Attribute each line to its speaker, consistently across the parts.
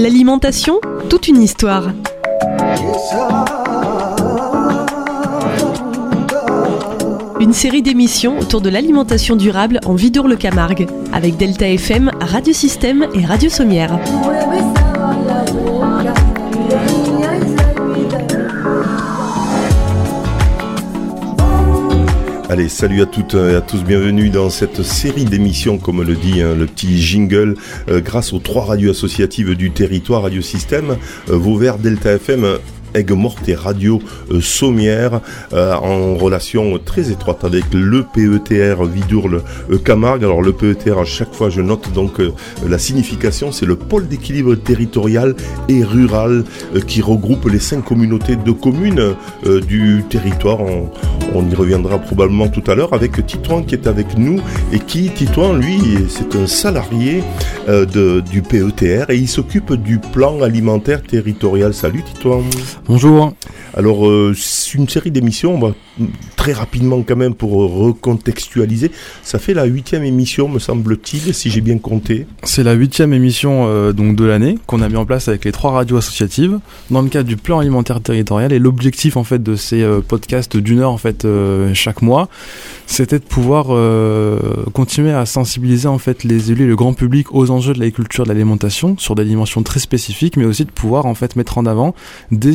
Speaker 1: L'alimentation, toute une histoire. Une série d'émissions autour de l'alimentation durable en Vidour-le-Camargue, avec Delta FM, Radio Système et Radio Sommière.
Speaker 2: Salut à toutes et à tous, bienvenue dans cette série d'émissions, comme le dit hein, le petit jingle, euh, grâce aux trois radios associatives du territoire, Radio Système, euh, Vauvert, Delta FM Aigues Morte et Radio euh, Sommière euh, en relation très étroite avec le PETR Vidourle euh, Camargue. Alors le PETR, à chaque fois je note donc la signification, c'est le pôle d'équilibre territorial et rural qui regroupe les cinq communautés de communes du territoire. On, y reviendra probablement tout à l'heure avec Titouan qui est avec nous et qui, Titouan, lui, c'est un salarié du PETR et il s'occupe du plan alimentaire territorial. Salut Titouan.
Speaker 3: Bonjour.
Speaker 2: Alors, euh, c'est une série d'émissions, on très rapidement quand même pour recontextualiser. Ça fait la huitième émission, me semble-t-il, si j'ai bien compté.
Speaker 3: C'est la huitième émission euh, donc de l'année qu'on a mis en place avec les trois radios associatives dans le cadre du plan alimentaire territorial. Et l'objectif en fait de ces euh, podcasts d'une heure en fait chaque mois, c'était de pouvoir continuer à sensibiliser en fait les élus et le grand public aux enjeux de l'agriculture, de l'alimentation sur des dimensions très spécifiques, mais aussi de pouvoir en fait mettre en avant des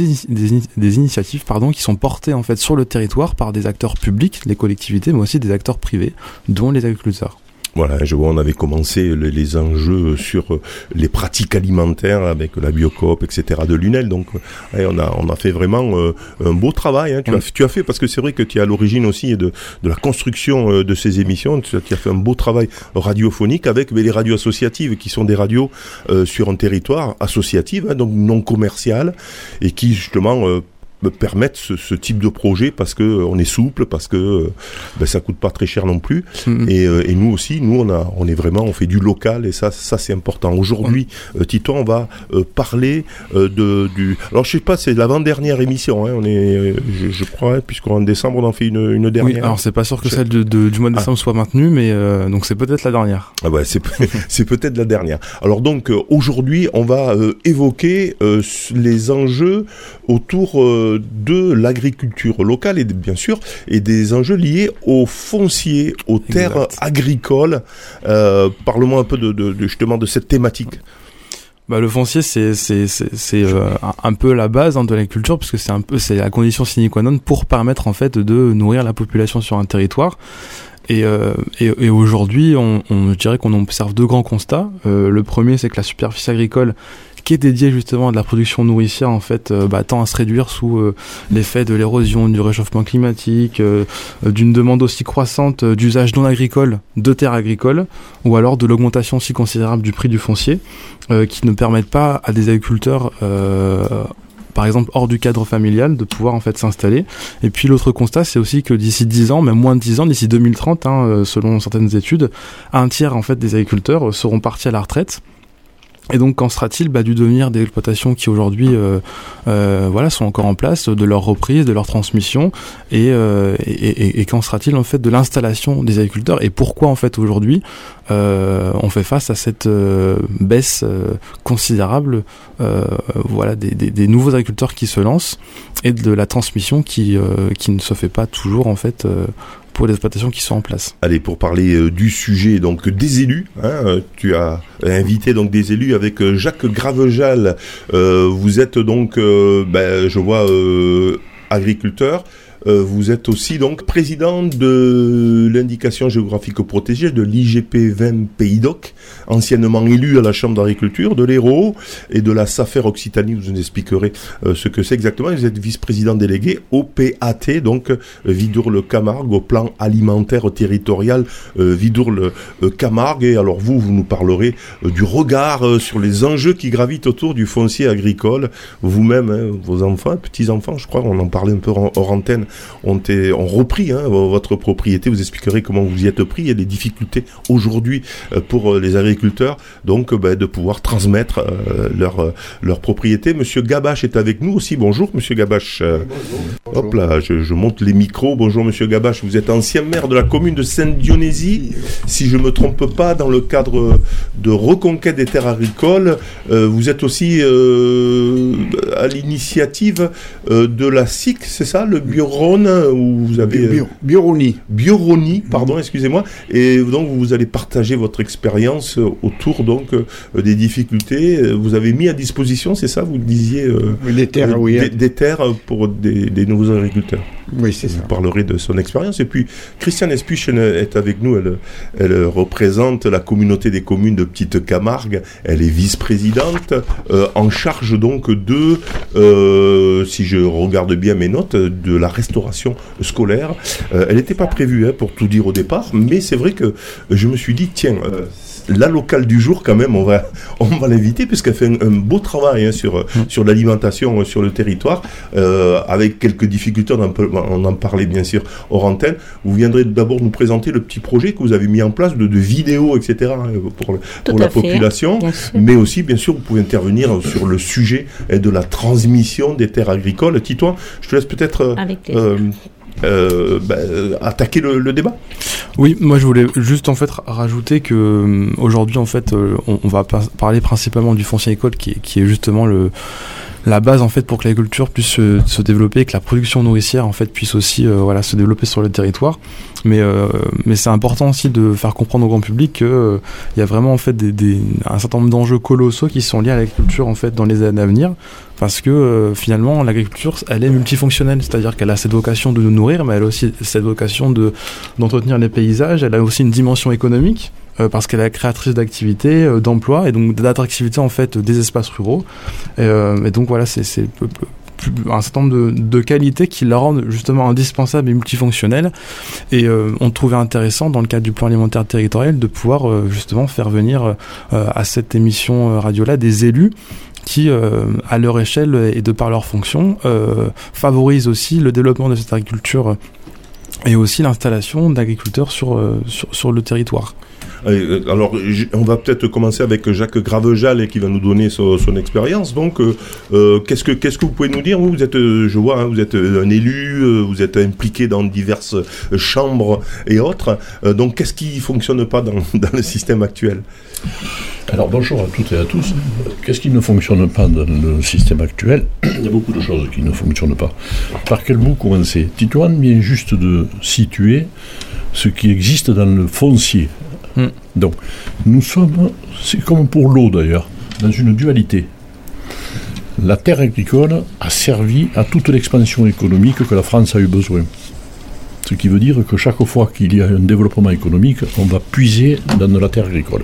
Speaker 3: des, initiatives pardon, qui sont portées en fait sur le territoire par des acteurs publics, les collectivités, mais aussi des acteurs privés, dont les agriculteurs.
Speaker 2: Voilà, je vois, on avait commencé les, enjeux sur les pratiques alimentaires avec la Biocoop, etc. de Lunel. Donc, on a on a fait vraiment euh, un beau travail. Hein. Tu, as, tu as fait parce que c'est vrai que tu es à l'origine aussi de, de la construction euh, de ces émissions. Tu, as fait un beau travail radiophonique avec les radios associatives qui sont des radios euh, sur un territoire associatif, hein, donc non commercial, et qui justement me permettre ce, type de projet parce que euh, on est souple, parce que euh, ben, ça coûte pas très cher non plus. Mm-hmm. Euh, et, nous aussi, nous on a, on est vraiment, on fait du local et ça, ça c'est important. Aujourd'hui, Tito, on va parler de du. Alors je sais pas, c'est l'avant-dernière émission. Hein, on est, je, crois, hein, puisqu'en décembre on en fait une, une dernière.
Speaker 3: Oui, alors c'est pas sûr que celle de, du mois de ah. décembre soit maintenue, mais donc c'est peut-être la dernière.
Speaker 2: Ah ouais, c'est c'est peut-être la dernière. Alors donc aujourd'hui, on va évoquer les enjeux autour de l'agriculture locale et bien sûr et des enjeux liés aux fonciers, aux terres agricoles. Euh, Parle-moi un peu de, justement de cette thématique.
Speaker 3: Bah, le foncier, c'est c'est c'est euh, un peu la base hein, de l'agriculture parce que c'est un peu c'est la condition sine qua non pour permettre en fait de nourrir la population sur un territoire. Et, euh, et, aujourd'hui, on, on, je dirais qu'on observe deux grands constats. Euh, le premier, c'est que la superficie agricole qui est dédié justement à de la production nourricière en fait euh, bah, tend à se réduire sous euh, l'effet de l'érosion, du réchauffement climatique, euh, d'une demande aussi croissante d'usage non agricole de terres agricoles ou alors de l'augmentation aussi considérable du prix du foncier qui ne permettent pas à des agriculteurs par exemple hors du cadre familial, de pouvoir en fait s'installer. Et puis l'autre constat, c'est aussi que d'ici 10 ans, même moins de 10 ans, d'ici 2030, hein, selon certaines études, un tiers en fait des agriculteurs seront partis à la retraite et donc, qu'en sera-t-il bah, du devenir des exploitations qui aujourd'hui, euh, euh, voilà, sont encore en place, de leur reprise, de leur transmission, et, euh, qu'en sera-t-il en fait de l'installation des agriculteurs Et pourquoi en fait aujourd'hui on fait face à cette baisse considérable, voilà, des, nouveaux agriculteurs qui se lancent et de la transmission qui qui ne se fait pas toujours en fait pour les exploitations qui sont en place.
Speaker 2: Allez, pour parler euh, du sujet donc des élus, hein, euh, tu as invité donc des élus avec euh, Jacques Gravejal. vous êtes donc, ben, je vois, agriculteur. Euh, vous êtes aussi donc président de l'indication géographique protégée de l'IGP 20 Pays d'Oc, anciennement élu à la Chambre d'agriculture de l'Hérault et de la SAFER Occitanie. Vous nous expliquerez euh, ce que c'est exactement. Vous êtes vice-président délégué au PAT, donc euh, Vidour-le-Camargue, au plan alimentaire territorial Vidour-le-Camargue. Et alors vous, vous nous parlerez du regard sur les enjeux qui gravitent autour du foncier agricole. Vous-même, hein, vos enfants, petits-enfants, je crois, on en parlait un peu hors antenne ont, ont repris hein, votre propriété. Vous expliquerez comment vous y êtes pris. Il y a des difficultés aujourd'hui pour les agriculteurs, donc bah, de pouvoir transmettre leur, leur propriété. Monsieur Gabache est avec nous aussi. Bonjour, Monsieur Gabache. Hop là, je, je, monte les micros. Bonjour, Monsieur Gabache. Vous êtes ancien maire de la commune de Sainte-Dionysie, si je me trompe pas, dans le cadre de reconquête des terres agricoles. vous êtes aussi à l'initiative euh, de la SIC, c'est ça, le Biorone, où vous avez...
Speaker 4: Bio, Bioroni.
Speaker 2: Bioroni, pardon, excusez-moi. Et donc, vous allez partager votre expérience autour donc euh, des difficultés. Vous avez mis à disposition, c'est ça, vous disiez...
Speaker 4: des terres, oui.
Speaker 2: Des, terres pour des, nouveaux agriculteurs.
Speaker 4: Oui, c'est ça.
Speaker 2: Vous parlerez de son expérience. Et puis, Christiane Espuchen est avec nous. Elle, elle représente la communauté des communes de Petite Camargue. Elle est vice-présidente euh, en charge donc de, euh, si je regarde bien mes notes, de la restauration scolaire. Euh, elle n'était pas prévue hein, pour tout dire au départ, mais c'est vrai que je me suis dit, tiens, la locale du jour, quand même, on va, on va l'inviter puisqu'elle fait un, beau travail hein, sur, mm. sur l'alimentation sur le territoire, avec quelques difficultés, on en, on en, parlait bien sûr hors antenne. Vous viendrez d'abord nous présenter le petit projet que vous avez mis en place de, de vidéos, etc., hein, pour, pour la population, mais aussi, bien sûr, vous pouvez intervenir sur le sujet de la transmission des terres agricoles. Titouan, je te laisse peut-être euh, euh, bah, attaquer le, débat.
Speaker 3: Oui, moi je voulais juste en fait rajouter que euh, aujourd'hui en fait on, va parler principalement du foncier école qui est justement le la base en fait pour que l'agriculture puisse se, développer et que la production nourricière en fait puisse aussi euh, voilà se développer sur le territoire. Mais euh, mais c'est important aussi de faire comprendre au grand public que euh, il y a vraiment en fait un certain nombre d'enjeux colossaux qui sont liés à l'agriculture en fait dans les années à venir parce que finalement l'agriculture elle est multifonctionnelle, c'est-à-dire qu'elle a cette vocation de nous nourrir, mais elle a aussi cette vocation de d'entretenir les paysages. Elle a aussi une dimension économique euh, parce qu'elle est créatrice d'activités, euh, d'emplois et donc d'attractivité en fait des espaces ruraux. Et, euh, donc voilà, c'est un certain nombre de, qualités qui la rendent justement indispensable et multifonctionnelle. Et on trouvait intéressant dans le cadre du plan alimentaire territorial de pouvoir justement faire venir à cette émission radio-là des élus qui, à leur échelle et de par leur fonction, favorisent aussi le développement de cette agriculture et aussi l'installation d'agriculteurs sur, le territoire.
Speaker 2: Euh, alors, on va peut-être commencer avec Jacques Gravejal qui va nous donner son, expérience. Donc, euh, euh, qu'est-ce que vous pouvez nous dire Vous, êtes, je vois, hein, vous êtes un élu, vous êtes impliqué dans diverses chambres et autres. donc, qu'est-ce qui fonctionne pas dans, dans le système actuel?
Speaker 5: Alors bonjour à toutes et à tous. Qu'est-ce qui ne fonctionne pas dans le système actuel? Il y a beaucoup de choses qui ne fonctionnent pas. Par quel bout commencer? Titouan vient juste de situer ce qui existe dans le foncier Hmm. Donc, nous sommes, c'est comme pour l'eau d'ailleurs, dans une dualité. La terre agricole a servi à toute l'expansion économique que la France a eu besoin. Ce qui veut dire que chaque fois qu'il y a un développement économique, on va puiser dans la terre agricole.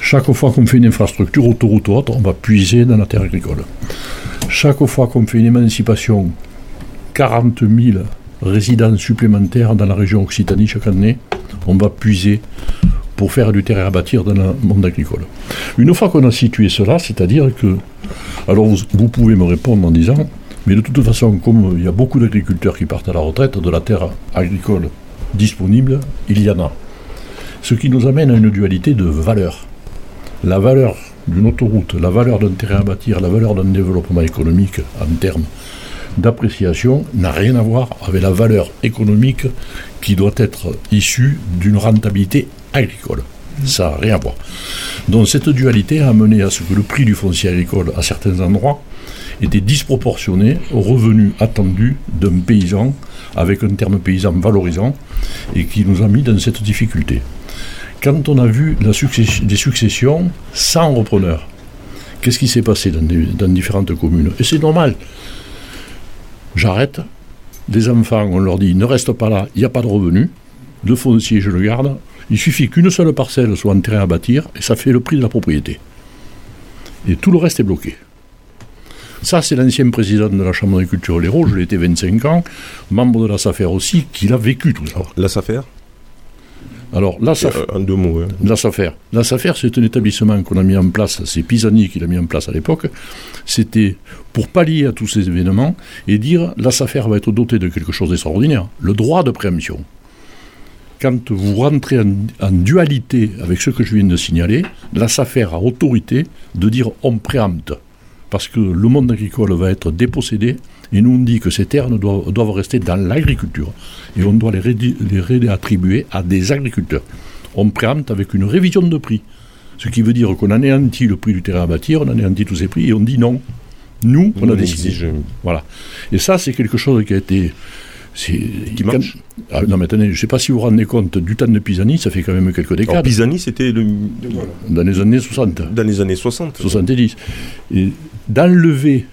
Speaker 5: Chaque fois qu'on fait une infrastructure, autoroute ou autre, on va puiser dans la terre agricole. Chaque fois qu'on fait une émancipation, 40 000 résidents supplémentaires dans la région Occitanie chaque année, on va puiser pour faire du terrain à bâtir dans le monde agricole. Une fois qu'on a situé cela, c'est-à-dire que, alors vous, pouvez me répondre en disant, mais de toute façon, comme il y a beaucoup d'agriculteurs qui partent à la retraite, de la terre agricole disponible, il y en a. Ce qui nous amène à une dualité de valeur. La valeur d'une autoroute, la valeur d'un terrain à bâtir, la valeur d'un développement économique en termes d'appréciation n'a rien à voir avec la valeur économique qui doit être issue d'une rentabilité agricole. Ça n'a rien à voir. Donc cette dualité a amené à ce que le prix du foncier agricole à certains endroits était disproportionné aux revenus attendus d'un paysan avec un terme paysan valorisant et qui nous a mis dans cette difficulté. Quand on a vu la des successions sans repreneur, qu'est-ce qui s'est passé dans, dans différentes communes? Et c'est normal j'arrête. Des enfants, on leur dit ne reste pas là, il n'y a pas de revenus. Le foncier, je le garde. Il suffit qu'une seule parcelle soit en à bâtir et ça fait le prix de la propriété. Et tout le reste est bloqué. Ça, c'est l'ancien président de la Chambre d'agriculture l'Hérault, je l'ai été 25 ans, membre de la SAFER aussi, qui l'a vécu tout ça.
Speaker 2: La SAFER?
Speaker 5: Alors, la SAF,
Speaker 2: Euh, En deux mots. hein.
Speaker 5: la SAFER. La SAFER, c'est un établissement qu'on a mis en place, c'est Pisani qui l'a mis en place à l'époque. C'était pour pallier à tous ces événements et dire la SAFER va être dotée de quelque chose d'extraordinaire, le droit de préemption. Quand vous rentrez en, en dualité avec ce que je viens de signaler, la SAFER a autorité de dire on préempte. Parce que le monde agricole va être dépossédé et nous on dit que ces terres doivent, doivent rester dans l'agriculture et on doit les, réattribuer à des agriculteurs. On préempte avec une révision de prix. Ce qui veut dire qu'on anéantit le prix du terrain à bâtir, on anéantit tous ces prix et on dit non. Nous, on a décidé. Voilà. Et ça, c'est quelque chose qui a été.
Speaker 2: Qui
Speaker 5: quand-
Speaker 2: marche.
Speaker 5: Ah, non, mais attendez, je ne sais pas si vous vous rendez compte, du temps de Pisani, ça fait quand même quelques
Speaker 2: Alors,
Speaker 5: décades,
Speaker 2: Pisani, c'était le-
Speaker 5: dans les années 60,
Speaker 2: dans les années 60.
Speaker 5: 70. Et d'enlever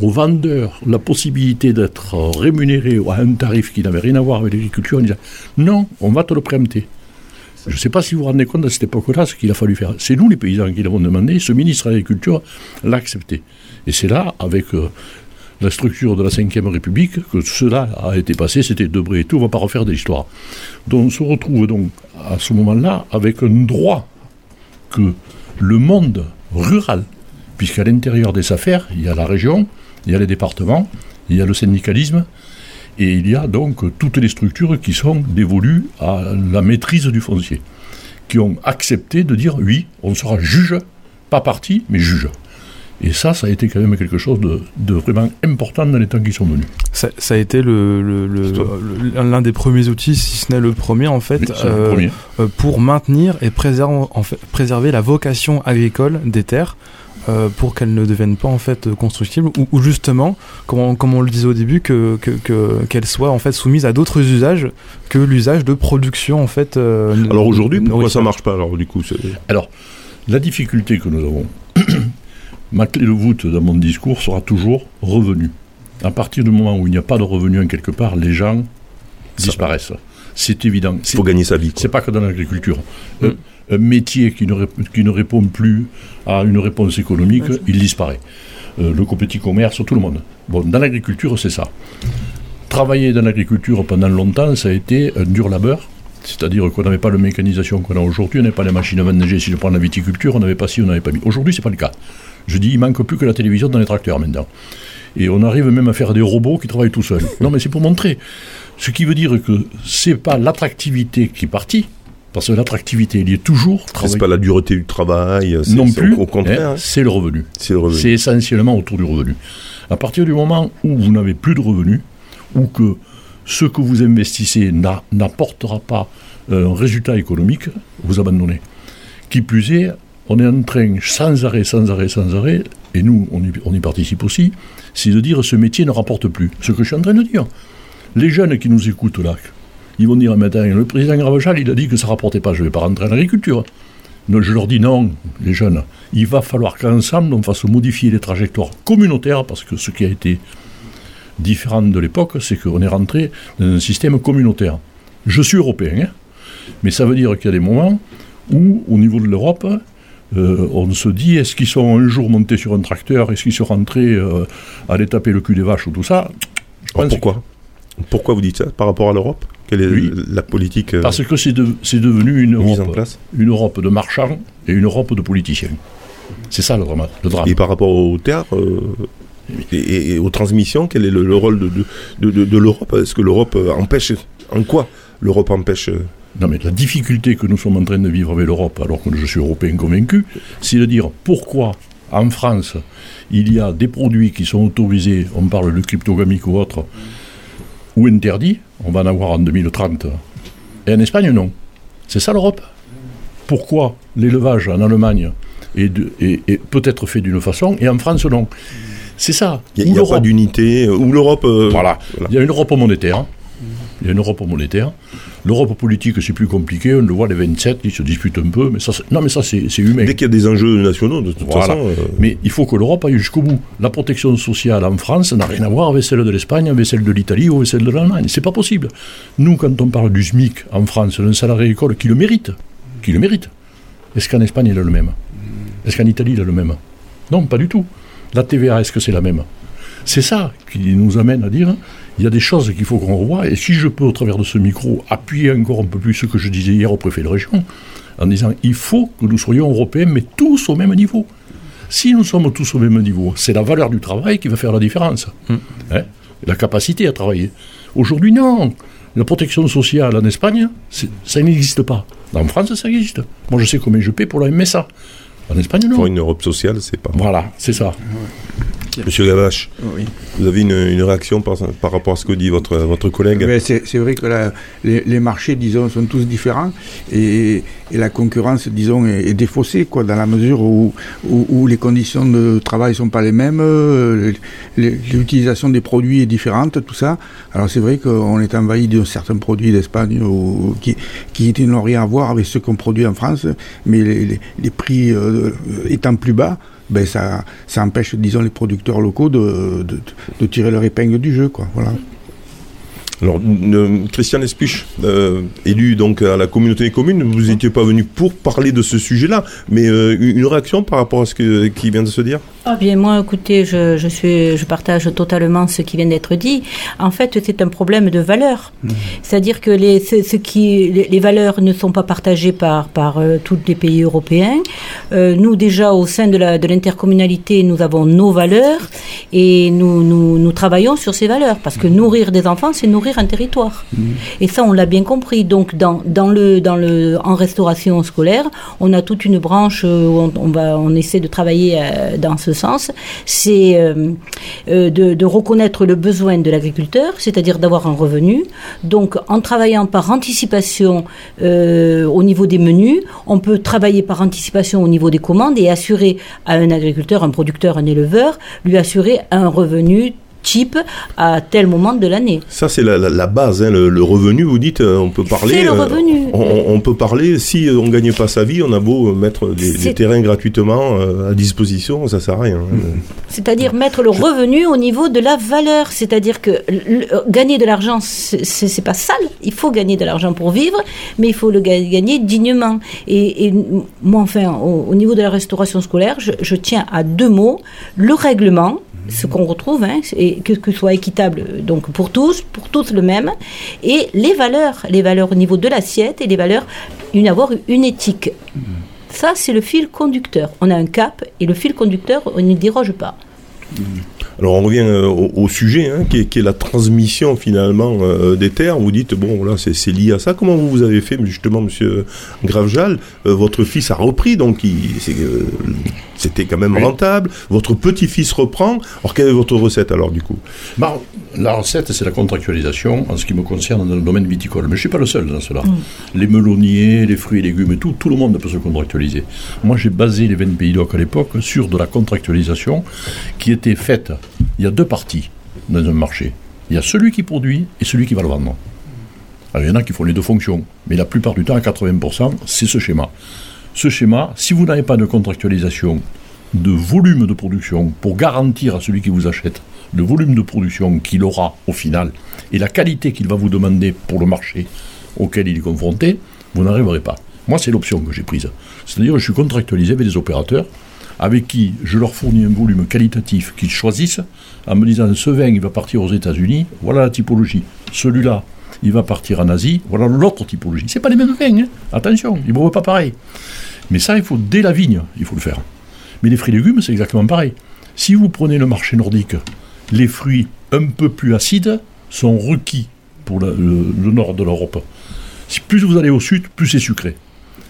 Speaker 5: aux vendeurs la possibilité d'être rémunérés à un tarif qui n'avait rien à voir avec l'agriculture, en disant non, on va te le préempter. Je ne sais pas si vous vous rendez compte à cette époque-là ce qu'il a fallu faire. C'est nous les paysans qui l'avons demandé, ce ministre de l'Agriculture l'a accepté. Et c'est là, avec euh, la structure de la Ve République, que cela a été passé, c'était Debré et tout, on ne va pas refaire de l'histoire. Donc on se retrouve donc à ce moment-là avec un droit que le monde rural, puisqu'à l'intérieur des affaires, il y a la région, il y a les départements, il y a le syndicalisme, et il y a donc toutes les structures qui sont dévolues à la maîtrise du foncier, qui ont accepté de dire oui, on sera juge, pas parti, mais juge. Et ça, ça a été quand même quelque chose de, de vraiment important dans les temps qui sont venus.
Speaker 3: Ça, ça a été le, le- le- le- l'un des premiers outils, si ce n'est le premier en fait,
Speaker 5: Oui,
Speaker 3: euh,
Speaker 5: premier.
Speaker 3: euh, pour maintenir et préserver, en fait, préserver la vocation agricole des terres. euh, pour qu'elles ne deviennent pas en fait constructibles ou, ou justement comme on, comme on le disait au début que que- que- qu'elles soient en fait soumises à d'autres usages que l'usage de production en fait euh,
Speaker 2: Alors aujourd'hui, pourquoi ça marche pas Alors du coup,
Speaker 5: Alors, la difficulté que nous avons, ma clé de voûte dans mon discours sera toujours revenu. À partir du moment où il n'y a pas de revenu en quelque part, les gens
Speaker 2: Ça-
Speaker 5: disparaissent. C'est évident.
Speaker 2: il faut gagner sa vie. quoi.
Speaker 5: C'est pas que dans l'agriculture.
Speaker 3: Mm.
Speaker 5: Un- Un métier qui ne, rép- qui ne répond plus à une réponse économique, il disparaît. Euh, le petit commerce, tout le monde. Bon, dans l'agriculture, c'est ça. Travailler dans l'agriculture pendant longtemps, ça a été un dur labeur. C'est-à-dire qu'on n'avait pas la mécanisation qu'on a aujourd'hui, on n'avait pas les machines à vendanger. Si je prends la viticulture, on n'avait pas ci, on n'avait pas mis. Aujourd'hui, c'est pas le cas. Je dis, il manque plus que la télévision dans les tracteurs maintenant. Et on arrive même à faire des robots qui travaillent tout seuls. Non, mais c'est pour montrer. Ce qui veut dire que c'est pas l'attractivité qui est partie, parce que l'attractivité, il y est toujours.
Speaker 2: C'est pas la dureté du travail. c'est-
Speaker 5: non plus.
Speaker 2: Au, contraire,
Speaker 5: hein,
Speaker 2: hein,
Speaker 5: c'est le revenu.
Speaker 2: c'est le revenu.
Speaker 5: C'est essentiellement autour du revenu. À partir du moment où vous n'avez plus de revenus, ou que ce que vous investissez n'a- n'apportera pas euh, un résultat économique, vous abandonnez. Qui plus est, on est en train, sans arrêt, sans arrêt, sans arrêt, et nous, on y, participe aussi, c'est de dire ce métier ne rapporte plus. Ce que je suis en train de dire. Les jeunes qui nous écoutent là, ils vont dire, attends, le président Gravechal, il a dit que ça ne rapportait pas, je ne vais pas rentrer en agriculture. Je leur dis non, les jeunes, il va falloir qu'ensemble on fasse modifier les trajectoires communautaires, parce que ce qui a été différent de l'époque, c'est qu'on est rentré dans un système communautaire. Je suis européen, hein, mais ça veut dire qu'il y a des moments où, au niveau de l'Europe, euh, on se dit, est-ce qu'ils sont un jour montés sur un tracteur, est-ce qu'ils sont rentrés euh, à aller taper le cul des vaches ou tout ça? Je
Speaker 2: Alors
Speaker 5: pense
Speaker 2: pourquoi? Pourquoi vous dites ça par rapport à l'Europe? Quelle est
Speaker 5: Oui.
Speaker 2: la politique euh,
Speaker 5: Parce que c'est de- c'est devenu une
Speaker 2: en
Speaker 5: Europe,
Speaker 2: place?
Speaker 5: une Europe de marchands et une Europe de politiciens. C'est ça le drame. Le drame.
Speaker 2: Et par rapport aux terres euh, et, et- et aux transmissions, quel est le, le rôle de, de, de- de- de l'Europe? Est-ce que l'Europe empêche En quoi l'Europe empêche
Speaker 5: Non, mais la difficulté que nous sommes en train de vivre avec l'Europe, alors que je suis européen convaincu, c'est de dire pourquoi en France il y a des produits qui sont autorisés, on parle de cryptogamique ou autre, ou interdits, on va en avoir en 2030, et en Espagne non. C'est ça l'Europe. Pourquoi l'élevage en Allemagne est, de- est- est peut-être fait d'une façon et en France non C'est ça.
Speaker 2: Il n'y a, pas
Speaker 5: l'Europe-
Speaker 2: d'unité euh, Ou l'Europe euh,
Speaker 5: voilà.
Speaker 2: voilà.
Speaker 5: Il y a une Europe monétaire. Il y a une Europe monétaire. L'Europe politique, c'est plus compliqué. On le voit, les 27, ils se disputent un peu. Mais ça, non, mais ça, c'est c'est humain.
Speaker 2: Dès qu'il y a des enjeux nationaux, de toute
Speaker 5: Voilà.
Speaker 2: façon. euh,
Speaker 5: Mais il faut que l'Europe aille jusqu'au bout. La protection sociale en France n'a rien à voir avec celle de l'Espagne, avec celle de l'Italie ou avec celle de l'Allemagne. C'est pas possible. Nous, quand on parle du SMIC en France, d'un salarié agricole qui le mérite, qui le mérite, est-ce qu'en Espagne il a le même? Est-ce qu'en Italie il a le même? Non, pas du tout. La TVA, est-ce que c'est la même? C'est ça qui nous amène à dire il y a des choses qu'il faut qu'on revoie. Et si je peux, au travers de ce micro, appuyer encore un peu plus ce que je disais hier au préfet de région, en disant il faut que nous soyons européens, mais tous au même niveau. Si nous sommes tous au même niveau, c'est la valeur du travail qui va faire la différence.
Speaker 3: Mm.
Speaker 5: Hein la capacité à travailler. Aujourd'hui, non. La protection sociale en Espagne, ça n'existe pas. En France, ça existe. Moi, je sais combien je paie pour la MSA. En Espagne, non.
Speaker 2: Pour une Europe sociale, c'est pas.
Speaker 5: Voilà, c'est ça.
Speaker 2: Monsieur Gavache,
Speaker 4: Oui.
Speaker 2: vous avez une, une réaction par, par rapport à ce que dit votre, votre collègue
Speaker 4: Mais c'est vrai que la- les, les marchés, disons, sont tous différents et, et la concurrence, disons, est, est défaussée, quoi, dans la mesure où, où, où les conditions de travail sont pas les mêmes, euh, l'utilisation des produits est différente, tout ça. Alors c'est vrai qu'on est envahi de certains produits d'Espagne qui, qui n'ont rien à voir avec ceux qu'on produit en France, mais les, les- les prix euh, étant plus bas, ben ça, ça empêche, disons, les producteurs locaux de, de, tirer leur épingle du jeu, quoi. Voilà.
Speaker 2: Alors, euh, Christian Espuche, euh, élu donc à la communauté des communes, vous n'étiez pas venu pour parler de ce sujet-là, mais euh, une réaction par rapport à ce que, qui vient de se dire?
Speaker 6: Ah bien, moi, écoutez, je, je, suis, je partage totalement ce qui vient d'être dit. En fait, c'est un problème de valeur. C'est-à-dire que les, ce, ce qui, les, les valeurs ne sont pas partagées par, par euh, tous les pays européens. Euh, nous, déjà, au sein de la- de l'intercommunalité, nous avons nos valeurs et nous, nous, nous travaillons sur ces valeurs. Parce que nourrir des enfants, c'est nourrir un territoire. Et ça, on l'a bien compris. Donc, dans, dans le, dans le, en restauration scolaire, on a toute une branche euh, où on, on va, on essaie de travailler euh, dans ce sens. C'est euh, euh, de, de reconnaître le besoin de l'agriculteur, c'est-à-dire d'avoir un revenu. Donc, en travaillant par anticipation au niveau des menus, on peut travailler par anticipation au niveau des commandes et assurer à un agriculteur, un producteur, un éleveur, lui assurer un revenu type à tel moment de l'année.
Speaker 2: Ça, c'est la, la- la base, hein, le, le revenu. Vous dites, euh, on peut parler.
Speaker 6: C'est le
Speaker 2: euh,
Speaker 6: revenu.
Speaker 2: on, on peut parler. Si on gagne pas sa vie, on a beau mettre des, terrains gratuitement euh, à disposition, ça sert à rien. hein.
Speaker 6: C'est-à-dire mettre le revenu au niveau de la valeur. C'est-à-dire que le- gagner de l'argent, c'est pas sale. Il faut gagner de l'argent pour vivre, mais il faut le ga- gagner dignement. Et, et moi, enfin, au, au niveau de la restauration scolaire, je, je tiens à deux mots le règlement. Ce qu'on retrouve, hein, et que, ce soit équitable donc pour tous, pour tous le même, et les valeurs, les valeurs au niveau de l'assiette et les valeurs, une avoir une éthique. Ça, c'est le fil conducteur. On a un cap et le fil conducteur, on n'y déroge pas.
Speaker 2: Alors on revient euh, au, au sujet, hein, qui, est, qui est la transmission finalement euh, des terres. Vous dites bon là c'est lié à ça. Comment vous avez fait justement, Monsieur Gravejal Euh, Votre fils a repris, donc euh, c'était quand même rentable. Votre petit-fils reprend. Alors quelle est votre recette alors du coup?
Speaker 5: Bah, la recette, c'est la contractualisation en ce qui me concerne dans le domaine viticole. Mais je ne suis pas le seul dans cela. Les melonniers, les fruits et légumes et tout, tout le monde peut se contractualiser. Moi, j'ai basé les 20 pays d'oc à l'époque sur de la contractualisation qui était faite. Il y a deux parties dans un marché. Il y a celui qui produit et celui qui va le vendre. Alors, il y en a qui font les deux fonctions. Mais la plupart du temps, à 80%, c'est ce schéma. Ce schéma, si vous n'avez pas de contractualisation de volume de production pour garantir à celui qui vous achète le volume de production qu'il aura au final et la qualité qu'il va vous demander pour le marché auquel il est confronté, vous n'arriverez pas. Moi, c'est l'option que j'ai prise. C'est-à-dire je suis contractualisé avec des opérateurs avec qui je leur fournis un volume qualitatif qu'ils choisissent en me disant ce vin, il va partir aux États-Unis, voilà la typologie. Celui-là, il va partir en Asie, voilà l'autre typologie. C'est pas les mêmes vins, hein. attention, ils ne boivent pas pareil. Mais ça, il faut dès la vigne, il faut le faire. Mais les fruits et légumes, c'est exactement pareil. Si vous prenez le marché nordique, les fruits un peu plus acides sont requis pour le nord de l'Europe. Si plus vous allez au sud, plus c'est sucré.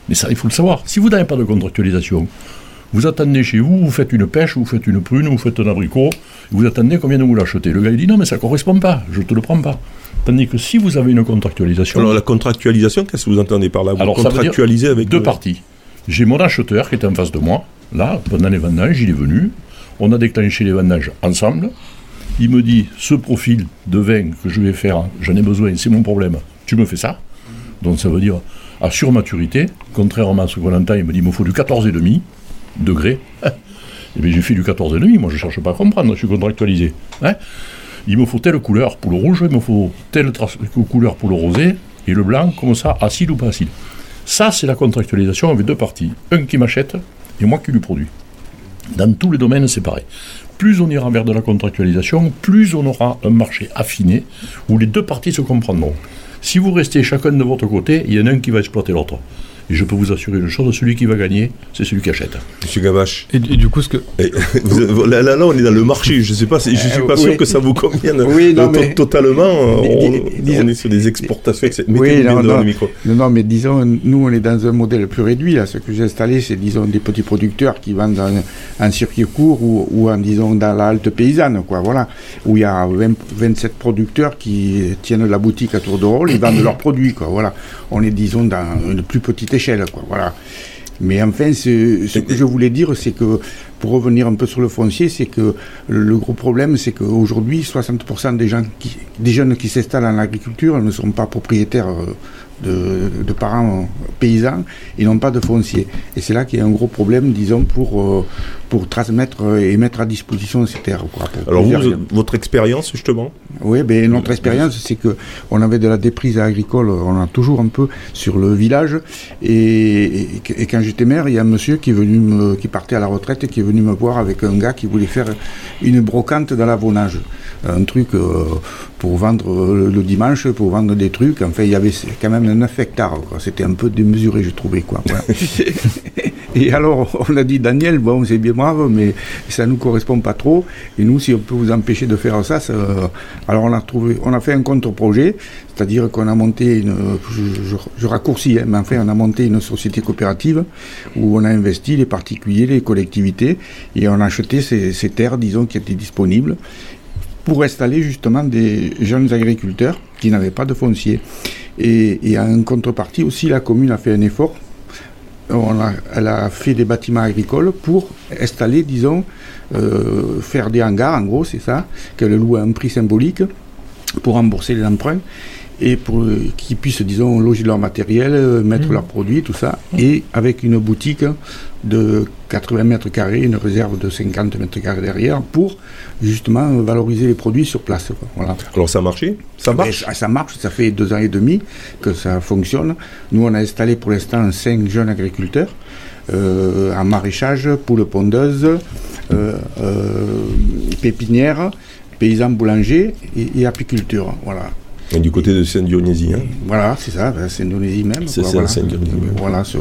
Speaker 5: Mais ça, il faut le savoir. Si vous n'avez pas de contractualisation, vous attendez chez vous, vous faites une pêche, vous faites une prune, vous faites un abricot, vous attendez combien de vous l'achetez. Le gars il dit non mais ça ne correspond pas, je ne te le prends pas. Tandis que si vous avez une contractualisation,
Speaker 2: Alors la contractualisation, qu'est-ce que vous entendez par là Vous
Speaker 5: Alors,
Speaker 2: contractualisez avec
Speaker 5: deux
Speaker 2: le-
Speaker 5: parties. J'ai mon acheteur qui est en face de moi, là, pendant les vendanges, il est venu, on a déclenché les vendanges ensemble, il me dit, ce profil de vin que je vais faire, j'en ai besoin, c'est mon problème, tu me fais ça Donc ça veut dire, à surmaturité, contrairement à ce qu'on entend, il me dit, il me faut du 14,5 degrés. Et bien j'ai fait du 14,5, moi je ne cherche pas à comprendre, je suis contractualisé. Hein il me faut telle couleur pour le rouge, il me faut telle couleur pour le rosé, et le blanc, comme ça, acide ou pas acide. Ça, c'est la contractualisation avec deux parties. Un qui m'achète et moi qui lui produis. Dans tous les domaines, c'est pareil. plus on ira vers de la contractualisation, plus on aura un marché affiné où les deux parties se comprendront. Si vous restez chacun de votre côté, il y en a un qui va exploiter l'autre. Et je peux vous assurer une chose, celui qui va gagner, c'est celui qui achète.
Speaker 2: Monsieur Gamache.
Speaker 3: Et, du coup, ce que.
Speaker 2: là, là, on est dans le marché. Je sais pas, je suis pas sûr que ça vous convienne
Speaker 4: oui, non,
Speaker 2: mais... totalement. On, on, est sur des exportations.
Speaker 4: Oui, non, non, non, mais disons, nous, on est dans un modèle plus réduit. Là. Ce que j'ai installé, c'est, disons, des petits producteurs qui vendent en, en circuit court ou, ou en, disons, dans la halte paysanne, quoi. Voilà. Où il y a 27 producteurs qui tiennent la boutique à tour de rôle, ils vendent leurs produits, quoi. Voilà. On est, disons, dans une plus petite Mais enfin, ce, que je voulais dire, c'est que, pour revenir un peu sur le foncier, c'est que le gros problème, c'est qu'aujourd'hui, 60% des, gens des jeunes qui s'installent en agriculture ne sont pas propriétaires de, parents paysans, ils n'ont pas de foncier. Et c'est là qu'il y a un gros problème, disons, pour, euh, pour transmettre et mettre à disposition ces terres.
Speaker 2: Alors vous, votre expérience justement?
Speaker 4: Oui, ben, notre expérience, c'est que on avait de la déprise agricole, on a toujours un peu sur le village. Et, et, quand j'étais maire, il y a un monsieur qui, est venu me, qui partait à la retraite et qui est venu me voir avec un gars qui voulait faire une brocante dans l'avonnage. Un truc euh, pour vendre le dimanche, pour vendre des trucs. Enfin, il y avait quand même 9 hectares. C'était un peu démesuré, je trouvais. Quoi. et alors, on a dit, Daniel, bon, c'est bien brave, mais ça ne nous correspond pas trop. Et nous, si on peut vous empêcher de faire ça, alors on a, trouvé, on a fait un contre-projet, c'est-à-dire qu'on a monté une, je, raccourcis, hein, mais enfin, on a monté une société coopérative où on a investi les particuliers, les collectivités, et on a acheté ces, ces terres, disons, qui étaient disponibles pour installer justement des jeunes agriculteurs qui n'avaient pas de foncier. Et, en contrepartie aussi, la commune a fait un effort. On a, elle a fait des bâtiments agricoles pour installer, disons, euh, faire des hangars, en gros, c'est ça, qu'elle loue à un prix symbolique pour rembourser les emprunts et pour qu'ils puissent, disons, loger leur matériel, euh, mettre mmh. leurs produits, tout ça, et avec une boutique de 80 mètres carrés, une réserve de 50 mètres carrés derrière, pour justement valoriser les produits sur place.
Speaker 2: Voilà. Alors ça a marché
Speaker 4: Ça marche? Ça marche, ça fait deux ans et demi que ça fonctionne. Nous, on a installé pour l'instant cinq jeunes agriculteurs. Euh, en maraîchage, poules pondeuses, euh, euh, pépinières, paysans boulangers et, et apiculture. Voilà.
Speaker 2: Et du côté de Saint-Dionysie. Hein.
Speaker 4: Voilà, c'est ça, Saint-Dionysie même.
Speaker 2: C'est
Speaker 4: voilà.
Speaker 2: Saint-Dionysie.
Speaker 4: Voilà, sur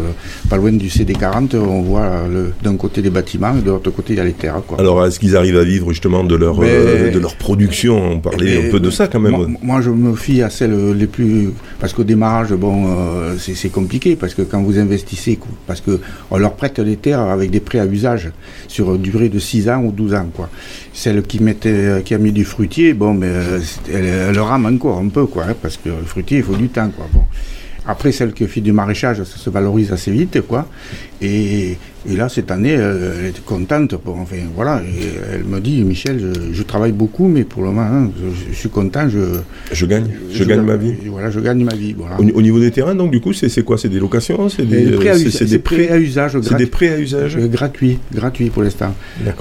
Speaker 4: pas loin du CD40, on voit d'un côté les bâtiments et de l'autre côté il y a les terres. Quoi.
Speaker 2: Alors est-ce qu'ils arrivent à vivre justement de leur, euh, de leur production? On parlait un peu de ça quand même.
Speaker 4: Moi, je me fie à celles les plus. Parce qu'au démarrage, bon, euh, c'est compliqué parce que quand vous investissez, parce qu'on leur prête les terres avec des prêts à usage sur une durée de 6 ans ou 12 ans. Quoi. Celle qui, mettait, qui a mis du fruitier, bon, mais, euh, elle, elle rame encore un peu quoi, hein, parce que le fruitier, il faut du temps, quoi. Bon. Après, celle qui fait du maraîchage, ça se valorise assez vite, quoi. Et, là, cette année, elle, était contente. Pour, enfin, voilà. elle me dit, Michel, je, travaille beaucoup, mais pour le moment, hein, je, suis content. Je,
Speaker 2: je gagne, je, gagne ma vie.
Speaker 4: Voilà, je gagne ma vie. Voilà.
Speaker 2: Au, niveau des terrains, donc, du coup, c'est quoi? C'est des locations? C'est des,
Speaker 4: prêts à, usage.
Speaker 2: C'est des prêts à usage.
Speaker 4: Euh, gratuits, gratuits pour l'instant.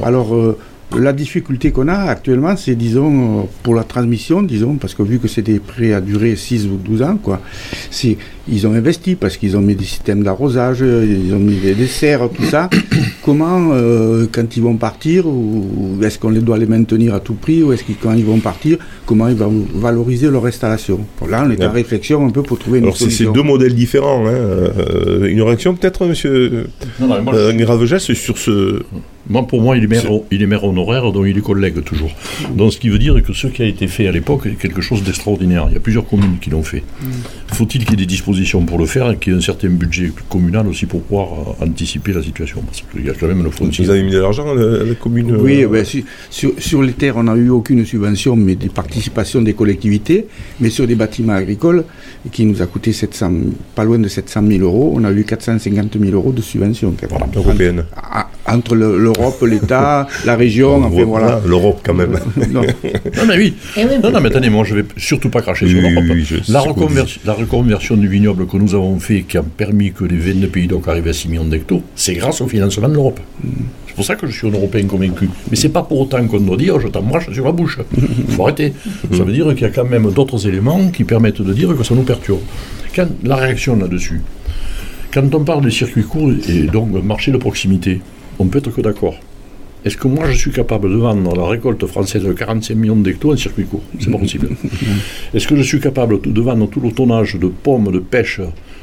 Speaker 4: Alors. Euh, la difficulté qu'on a actuellement, c'est, disons, pour la transmission, disons, parce que vu que c'est des prêts à durer 6 ou 12 ans, quoi, c'est, ils ont investi parce qu'ils ont mis des systèmes d'arrosage, ils ont mis des serres, tout ça. Comment, euh, quand ils vont partir, ou, est-ce qu'on les doit les maintenir à tout prix, ou est-ce qu'ils, quand ils vont partir, comment ils vont valoriser leur installation? Là, on est en réflexion un peu pour trouver une
Speaker 2: Alors,
Speaker 4: solution.
Speaker 2: Alors, c'est deux modèles différents. Hein. Euh, une réaction peut-être, monsieur non, non, euh, sur ce
Speaker 5: moi, pour moi, il est maire, il est maire honoraire, dont il est collègue toujours. Donc, ce qui veut dire que ce qui a été fait à l'époque est quelque chose d'extraordinaire. Il y a plusieurs communes qui l'ont fait. Mm. Faut-il qu'il y ait des dispositions pour le faire et qu'il y ait un certain budget communal aussi pour pouvoir euh, anticiper la situation? Parce qu'il y a quand même le foncier.
Speaker 2: Vous avez mis de l'argent à la commune
Speaker 4: Oui, euh, ben, sur, sur, les terres, on n'a eu aucune subvention, mais des participations des collectivités. Mais sur des bâtiments agricoles, qui nous a coûté 700, pas loin de 700 000 euros, on a eu 450 000 euros de subvention.
Speaker 2: Européenne.
Speaker 4: Entre, le l'Europe, l'État, la région, enfin voilà.
Speaker 2: L'Europe quand même.
Speaker 5: non. mais oui. Eh non, non, mais attendez, moi je vais surtout pas cracher sur l'Europe. la, reconversion, du vignoble que nous avons fait, qui a permis que les 22 pays d'Oc arrivent à 6 millions d'hectares, c'est grâce au financement de l'Europe. C'est pour ça que je suis un Européen convaincu. Mais c'est pas pour autant qu'on doit dire je t'embrasse sur la bouche. Il faut arrêter. Ça veut dire qu'il y a quand même d'autres éléments qui permettent de dire que ça nous perturbe. Quand la réaction là-dessus, quand on parle des circuits courts et donc marché de proximité, on peut être que d'accord. Est-ce que moi je suis capable de vendre la récolte française de 45 millions d'hectares en circuit court? C'est pas possible. Est-ce que je suis capable de vendre tout le tonnage de pommes, de pêche,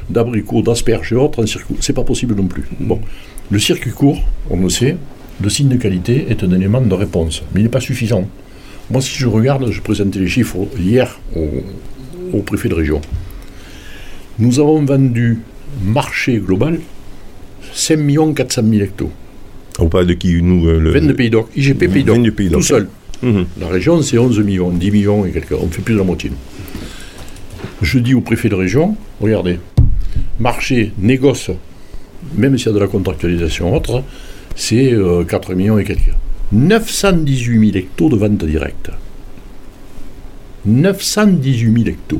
Speaker 5: d'abricots, d'asperges et autres en circuit court? C'est pas possible non plus. Bon. Le circuit court, on le sait, le signe de qualité est un élément de réponse, mais il n'est pas suffisant. Moi, si je regarde, je présentais les chiffres hier au, préfet de région. Nous avons vendu marché global 5 400 000 hectares.
Speaker 2: On parle de qui nous
Speaker 5: euh, le... 22 pays d'or, IGP pays d'or, tout seul. Mhm. La région, c'est 11 millions, 10 millions et quelques. On fait plus de la moitié. Je dis au préfet de région, regardez, marché, négoce, même s'il y a de la contractualisation autre, c'est 4 euh, millions et quelques. 918 000 hectares de vente directe. 918 000 hectares.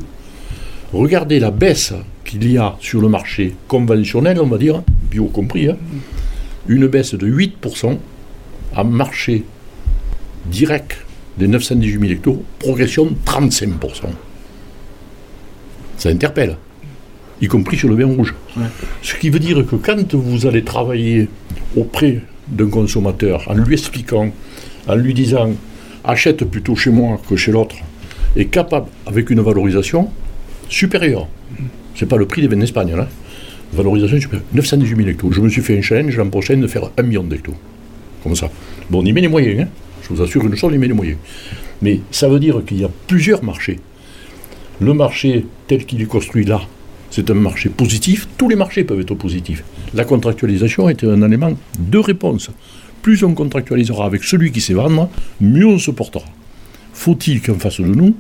Speaker 5: Regardez la baisse qu'il y a sur le marché conventionnel, on va dire, bio compris, hein. Une baisse de 8% à marché direct des 918 000 hectares, progression de 35%. Ça interpelle, y compris sur le vin rouge. Ce qui veut dire que quand vous allez travailler auprès d'un consommateur en lui expliquant, en lui disant achète plutôt chez moi que chez l'autre, est capable, avec une valorisation supérieure. Ce n'est pas le prix des vins d'Espagne, là. Valorisation supérieure. 918 000 hectares. Je me suis fait un challenge l'an prochain de faire un million d'hectares. Comme ça. Bon, on y met les moyens, hein. Je vous assure une chose, on y met les moyens. Mais ça veut dire qu'il y a plusieurs marchés. Le marché tel qu'il est construit là, c'est un marché positif. Tous les marchés peuvent être positifs. La contractualisation est un élément de réponse. Plus on contractualisera avec celui qui sait vendre, mieux on se portera. Faut-il qu'en face de nous,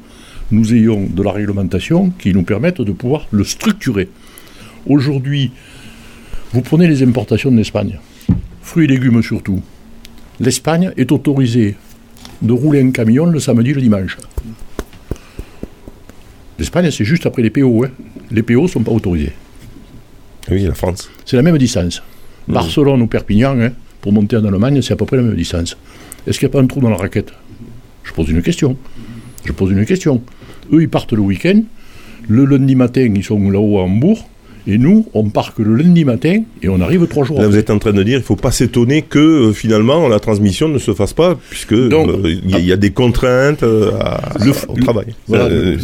Speaker 5: nous ayons de la réglementation qui nous permette de pouvoir le structurer? Aujourd'hui, vous prenez les importations de l'Espagne, fruits et légumes surtout. L'Espagne est autorisée de rouler un camion le samedi et le dimanche. L'Espagne, c'est juste après les PO. Hein. Les PO ne sont pas autorisés.
Speaker 2: Oui, la France.
Speaker 5: C'est la même distance. Mmh. Barcelone ou Perpignan, hein, pour monter en Allemagne, c'est à peu près la même distance. Est-ce qu'il n'y a pas un trou dans la raquette? Je pose une question. Je pose une question. Eux, ils partent le week-end. Le lundi matin, ils sont là-haut à Hambourg. Et nous, on part que le lundi matin et on arrive trois jours.
Speaker 2: Là, vous êtes en train de dire, il ne faut pas s'étonner que euh, finalement la transmission ne se fasse pas, puisque euh, il y, a des contraintes euh, au travail.
Speaker 5: le,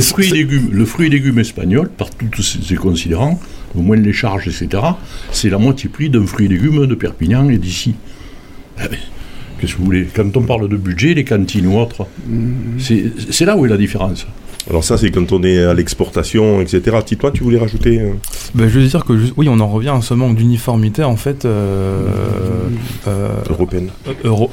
Speaker 5: fruit et légumes, le fruit et légumes espagnol, par tous ces considérants, au moins les charges, etc., c'est la moitié prix d'un fruit et légumes de Perpignan et d'ici. Eh ben, qu'est-ce que vous voulez? Quand on parle de budget, les cantines ou autres, mmh. c'est là où est la différence.
Speaker 2: Alors ça, c'est quand on est à l'exportation, etc. Tito, tu voulais rajouter euh
Speaker 3: ben, Je veux dire que oui, on en revient à ce manque d'uniformité en fait euh,
Speaker 2: euh, européenne,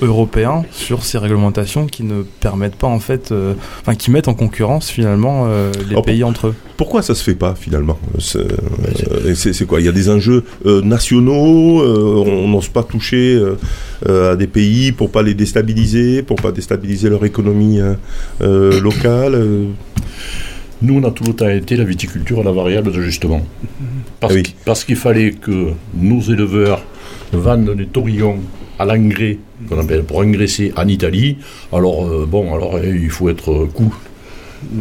Speaker 3: européen sur ces réglementations qui ne permettent pas en fait, enfin qui mettent en concurrence finalement les pays entre eux.
Speaker 2: Pourquoi ça se fait pas finalement C'est quoi? Il y a des enjeux nationaux, on n'ose pas toucher à des pays pour pas les déstabiliser, pour pas déstabiliser leur économie locale.
Speaker 5: Nous, on a tout le temps été la viticulture à la variable d'ajustement. Parce, parce qu'il fallait que nos éleveurs vendent des taurillons à l'engrais, qu'on appelle pour engraisser en Italie. Alors, euh, bon, alors eh, il faut être cool.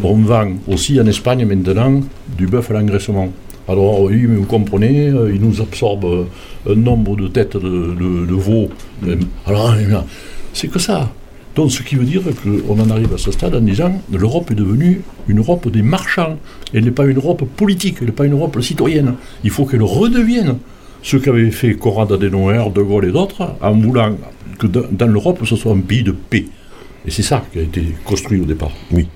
Speaker 5: On vend aussi en Espagne maintenant du bœuf à l'engraissement. Alors oui, mais vous comprenez, euh, ils nous absorbent un nombre de têtes de, de veaux. Alors, c'est que ça. Donc ce qui veut dire qu'on en arrive à ce stade en disant que l'Europe est devenue une Europe des marchands. Elle n'est pas une Europe politique, elle n'est pas une Europe citoyenne. Il faut qu'elle redevienne ce qu'avait fait Conrad Adenauer, De Gaulle et d'autres, en voulant que dans l'Europe ce soit un pays de paix. Et c'est ça qui a été construit au départ.
Speaker 2: Oui.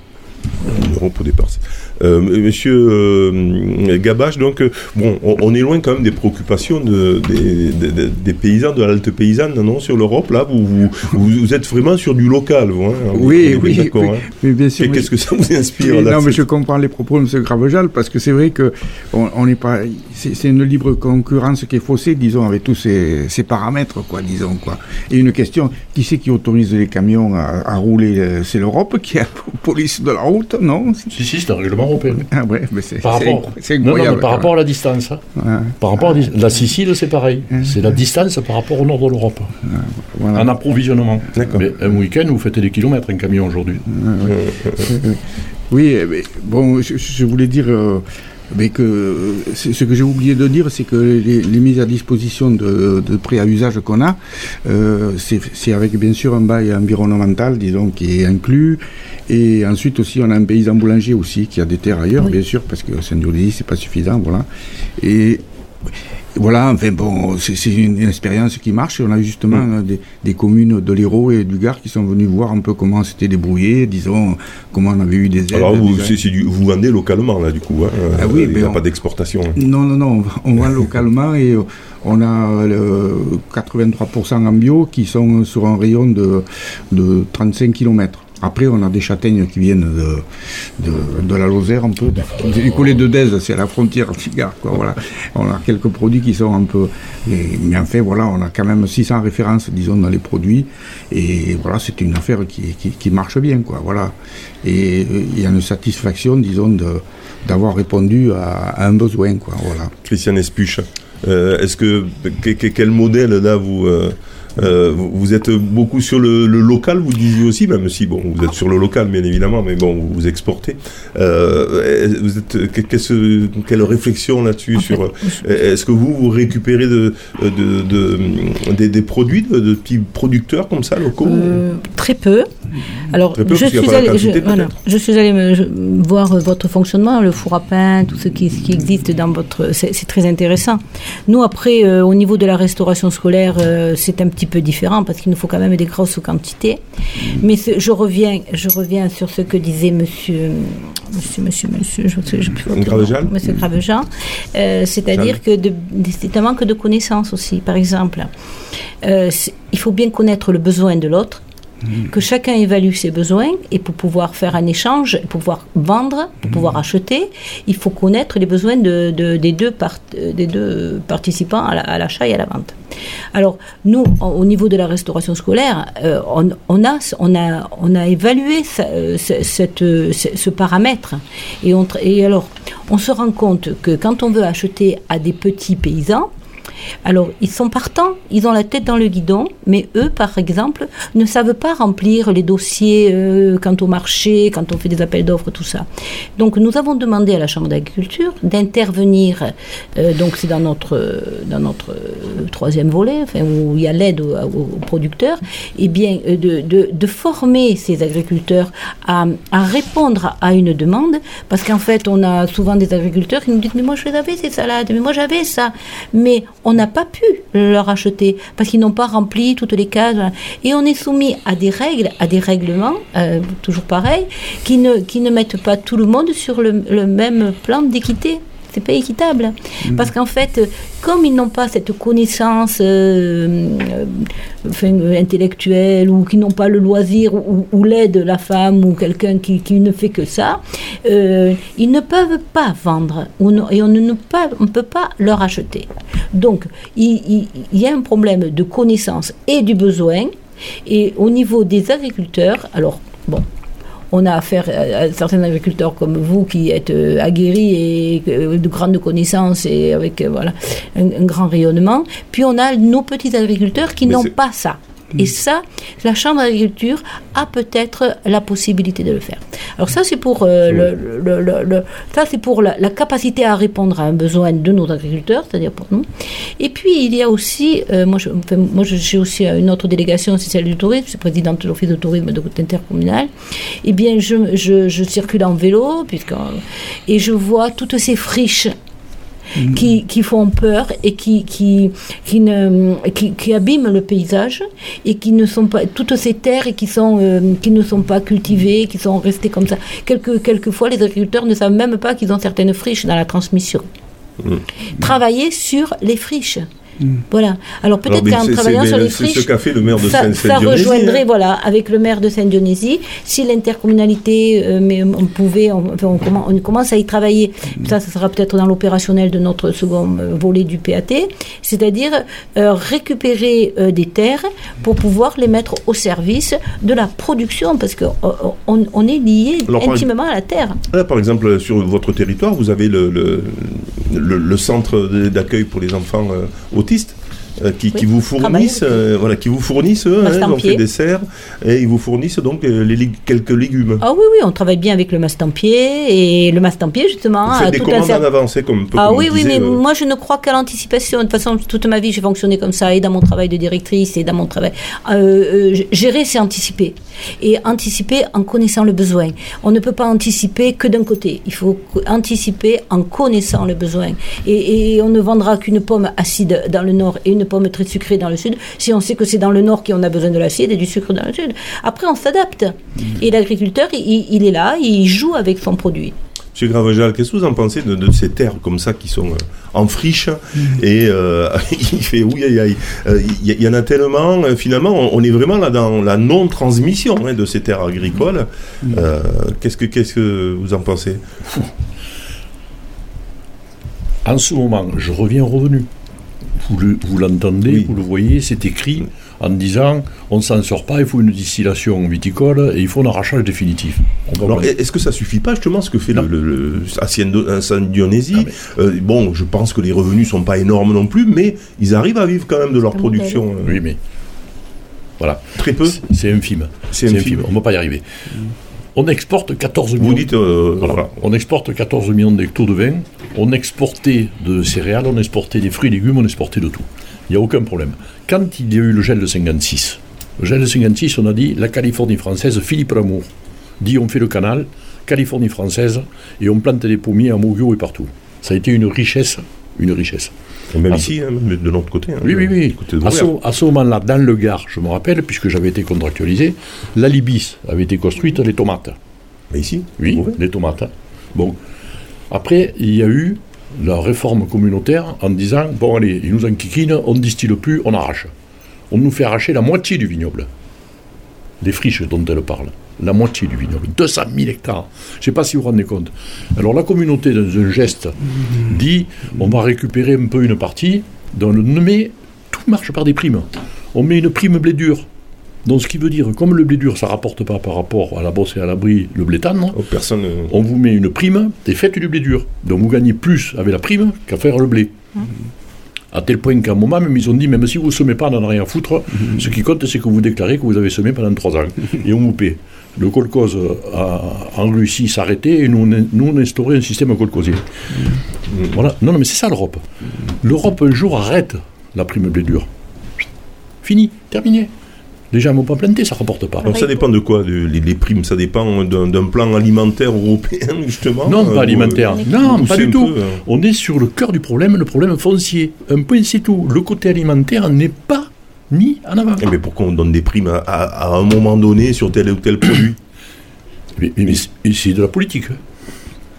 Speaker 2: L'Europe au départ. Euh, monsieur euh, Gabache, donc, euh, bon, on, est loin quand même des préoccupations de, des, paysans, de l'halte paysanne, non, sur l'Europe, là, vous, vous, êtes vraiment sur du local, vous, hein,
Speaker 4: oui, oui, oui,
Speaker 2: hein. bien sûr. Qu'est-ce que ça vous inspire
Speaker 4: là Non, mais je comprends les propos de M. Gravejal, parce que c'est vrai que on n'est pas, c'est une libre concurrence qui est faussée, disons, avec tous ces, ces, paramètres, quoi, disons, quoi. Et une question, qui c'est qui autorise les camions à, rouler C'est l'Europe qui a la police de la route, non?
Speaker 5: Si, si, c'est un règlement
Speaker 4: ah ouais, mais c'est
Speaker 5: par, rapport, par rapport à la distance. Hein. Par rapport à la Sicile, c'est pareil. C'est la distance par rapport au nord de l'Europe. En approvisionnement. Mais un week-end, vous faites des kilomètres un camion aujourd'hui.
Speaker 4: oui, mais bon, je, voulais dire. Euh, mais que ce que j'ai oublié de dire, c'est que les, mises à disposition de, prêts à usage qu'on a, euh, c'est avec bien sûr un bail environnemental, disons, qui est inclus. Et ensuite aussi, on a un paysan boulanger aussi qui a des terres ailleurs, bien sûr, parce que Saint-Dionis, c'est pas suffisant, voilà. Et voilà, enfin bon, c'est une, expérience qui marche. On a justement mm. des, communes de l'Hérault et du Gard qui sont venus voir un peu comment c'était débrouillé, disons, comment on avait eu des aides.
Speaker 2: Alors vous, vous vendez localement là du coup, hein
Speaker 4: ah oui,
Speaker 2: il n'y a pas d'exportation. Hein.
Speaker 4: Non, non, non, on vend localement et on a 83% en bio qui sont sur un rayon de, de 35 km. Après, on a des châtaignes qui viennent de, de, la Lozère un peu. Du collet de Dèze, c'est la frontière cigare. Quoi, voilà. On a quelques produits qui sont un peu. Mais, en fait, voilà, on a quand même 600 références, disons, dans les produits. Et voilà, c'est une affaire qui, qui, marche bien. Quoi, voilà. Et il y a une satisfaction, disons, d'avoir répondu à, un besoin. Quoi, voilà.
Speaker 2: Christian Espuche, euh, est-ce que, quel modèle là vous. Euh, euh, vous êtes beaucoup sur le, local, vous disiez aussi, même si bon, vous êtes sur le local, bien évidemment, mais bon, vous exportez. Euh, vous êtes quelle réflexion là-dessus sur Est-ce que vous vous récupérez de, de, des, produits de, petits producteurs comme ça locaux euh,
Speaker 6: Très peu. Alors, je, suis allé, je, suis allé voir votre fonctionnement, le four à pain, tout ce qui, qui existe dans votre. C'est très intéressant. Nous, après, au niveau de la restauration scolaire, c'est un petit peu différent parce qu'il nous faut quand même des grosses quantités. Mais je reviens, je reviens sur ce que disait Monsieur, Monsieur, Monsieur, Monsieur, je, je,
Speaker 2: je
Speaker 6: Monsieur Gravejean, euh, c'est-à-dire que c'est un manque de connaissances aussi. Par exemple, euh, il faut bien connaître le besoin de l'autre Mm. que chacun évalue ses besoins et pour pouvoir faire un échange, pour pouvoir vendre, pour pouvoir mm. acheter, il faut connaître les besoins de, des, deux des deux participants à l'achat et à la vente. Alors nous, au niveau de la restauration scolaire, euh, on, a, on, a, on a évalué euh, cette, ce, paramètre et, on, et alors on se rend compte que quand on veut acheter à des petits paysans, alors, ils sont partants, ils ont la tête dans le guidon, mais eux, par exemple, ne savent pas remplir les dossiers euh, quant au marché, quand on fait des appels d'offres, tout ça. Donc, nous avons demandé à la Chambre d'agriculture d'intervenir, euh, donc c'est dans notre, euh, troisième volet, où il y a l'aide aux, producteurs, eh bien, de, de, former ces agriculteurs à, à répondre à une demande, parce qu'en fait, on a souvent des agriculteurs qui nous disent, mais moi, je les avais ces salades, mais moi, j'avais ça. Mais on n'a pas pu leur acheter parce qu'ils n'ont pas rempli toutes les cases. Et on est soumis à des règles, à des règlements, euh, toujours pareil, qui ne, qui ne mettent pas tout le monde sur le, le même plan d'équité c'est pas équitable. Mm. Parce qu'en fait, comme ils n'ont pas cette connaissance euh, euh, intellectuelle ou qui n'ont pas le loisir ou, l'aide de la femme ou quelqu'un qui, ne fait que ça, euh, ils ne peuvent pas vendre et on ne, pas, on peut pas leur acheter. Donc, il, il y a un problème de connaissance et du besoin. Et au niveau des agriculteurs, alors bon, on a affaire à, certains agriculteurs comme vous qui êtes euh, aguerris et euh, de grandes connaissances et avec euh, voilà un, grand rayonnement. Puis on a nos petits agriculteurs qui n'ont pas ça. Et mm. ça, la Chambre d'agriculture a peut-être la possibilité de le faire. Alors ça, c'est pour, euh, le, ça, c'est pour la, capacité à répondre à un besoin de nos agriculteurs, c'est-à-dire pour nous. Et puis, il y a aussi, euh, moi, je, moi, j'ai aussi une autre délégation, c'est celle du tourisme, je suis présidente de l'Office de tourisme de intercommunal. Eh bien, je, je, je circule en vélo, puisque, et je vois toutes ces friches Mm. qui, qui, font peur et qui, qui, qui, ne, qui, qui, abîment le paysage et qui ne sont pas toutes ces terres et qui, sont, euh, qui ne sont pas cultivées, qui sont restées comme ça. Quelque quelquefois, les agriculteurs ne savent même pas qu'ils ont certaines friches dans la transmission. Mm. Travailler sur les friches. Hmm. Voilà. Alors peut-être qu'en travaillant sur les friches,
Speaker 2: ce qu'a fait le maire de
Speaker 6: ça, ça rejoindrait, voilà, avec le maire de Saint-Dionysie. Si l'intercommunalité, euh, mais on pouvait, on, on, commence à y travailler. Hmm. Ça, ça sera peut-être dans l'opérationnel de notre second euh, volet du PAT, c'est-à-dire euh, récupérer des terres pour pouvoir les mettre au service de la production, parce qu'on on, est lié intimement à la terre.
Speaker 2: par exemple, sur votre territoire, vous avez le, le, le, centre d'accueil pour les enfants au autiste euh, qui,
Speaker 6: Oui,
Speaker 2: qui vous fournissent, euh, voilà, qui vous fournissent, eux, hein, ils ont
Speaker 6: Mastampier.
Speaker 2: fait des serres et ils vous fournissent donc euh, les, quelques légumes.
Speaker 6: Ah oui, oui, on travaille bien avec le mastampier et le mastampier justement
Speaker 2: vous faites des
Speaker 6: tout
Speaker 2: commandes en c'est comme, peu
Speaker 6: Ah
Speaker 2: comme
Speaker 6: oui, oui,
Speaker 2: disait,
Speaker 6: mais moi je ne crois qu'à l'anticipation. De toute façon, toute ma vie j'ai fonctionné comme ça, et dans mon travail de directrice, et dans mon travail. Gérer, c'est anticiper. Et anticiper en connaissant le besoin. On ne peut pas anticiper que d'un côté. Il faut anticiper en connaissant le besoin. Et, et on ne vendra qu'une pomme acide dans le nord et une pomme très sucrée dans le sud si on sait que c'est dans le nord qu'on a besoin de l'acide et du sucre dans le sud. Après, on s'adapte. Et l'agriculteur, il, il est là, il joue avec son produit.
Speaker 2: Monsieur Gravejal, qu'est-ce que vous en pensez de, de ces terres comme ça qui sont euh, en friche et euh, il fait oui aïe aïe il y, il y en a tellement euh, finalement on, on est vraiment là dans la non transmission de ces terres agricoles Euh, qu'est-ce que qu'est-ce que vous en pensez?
Speaker 5: En ce moment, je reviens au revenu. Vous le- vous l'entendez,
Speaker 2: Oui.
Speaker 5: vous le voyez, c'est écrit en disant on s'en sort pas, il faut une distillation viticole et il faut un arrachage définitif.
Speaker 2: Alors, est-ce que ça suffit pas justement ce que fait le,
Speaker 5: Non.
Speaker 2: le, le- Saint-Dionysie
Speaker 5: Ah,
Speaker 2: Euh, Bon, je pense que les revenus sont pas énormes non plus, mais ils arrivent à vivre quand même de leur production. euh,
Speaker 5: Oui, mais voilà,
Speaker 2: Très peu.
Speaker 5: C'est- infime.
Speaker 2: C'est
Speaker 5: C'est
Speaker 2: infime.
Speaker 5: infime, on ne va pas y arriver. On exporte 14 millions.
Speaker 2: Vous dites, euh,
Speaker 5: Voilà.
Speaker 2: voilà.
Speaker 5: On exporte 14 millions d'hectos de vin. On exportait de céréales, on exportait des fruits et légumes, on exportait de tout. Il n'y a aucun problème. Quand il y a eu le gel de 56, le gel de 56, on a dit la Californie française, Philippe Lamour, dit on fait le canal, Californie française, et on plante des pommiers à Mogio et partout. Ça a été une richesse, une richesse.
Speaker 2: Et même
Speaker 5: Ah,
Speaker 2: ici, hein, de l'autre côté. hein,
Speaker 5: Oui, oui, oui.
Speaker 2: côté
Speaker 5: À ce,
Speaker 2: Vauvert.
Speaker 5: à ce moment-là, dans le Gard, je me rappelle, puisque j'avais été contractualisé, l'Alibis avait été construite, les tomates.
Speaker 2: Mais ici
Speaker 5: Oui, les tomates. Bon. Après, il y a eu la réforme communautaire en disant bon, allez, ils nous enquiquinent, on ne distille plus, on arrache. On nous fait arracher la moitié du vignoble. Les friches dont elle parle. La moitié du vignoble. 200 000 hectares. Je ne sais pas si vous vous rendez compte. Alors, la communauté, dans un geste, dit on va récupérer un peu une partie, dans le, mais tout marche par des primes. On met une prime blé dur. Donc, ce qui veut dire, comme le blé dur, ça ne rapporte pas par rapport à la bosse et à l'abri, le blé tendre,
Speaker 2: Oh, personne.
Speaker 5: on vous met une prime et faites du blé dur. Donc vous gagnez plus avec la prime qu'à faire le blé. À tel point qu'à un moment, même ils ont dit, même si vous ne semez pas, on n'en a rien à foutre. Ce qui compte, c'est que vous déclarez que vous avez semé pendant trois ans. et on vous paie. Le kolkhoz a, en Russie s'arrêtait et nous, on, nous, on instaurait un système kolkhozien. Voilà. Non, non, mais c'est ça l'Europe. L'Europe, un jour, arrête la prime blé dur. Fini, terminé. Gens ne vont pas planter, ça ne rapporte pas.
Speaker 2: Alors, ça dépend de quoi de- les, les primes Ça dépend d'un plan alimentaire européen, justement
Speaker 5: Non,
Speaker 2: euh,
Speaker 5: pas
Speaker 2: ou,
Speaker 5: alimentaire.
Speaker 2: euh,
Speaker 5: non, pas du tout.
Speaker 2: peu, euh,
Speaker 5: On est sur le cœur du problème, le problème foncier. Un point, c'est tout. Le côté alimentaire n'est pas mis en avant.
Speaker 2: eh, Mais pourquoi on donne des primes à, à- à un moment donné sur tel ou tel produit
Speaker 5: Mais, mais- mais c'est- de la politique.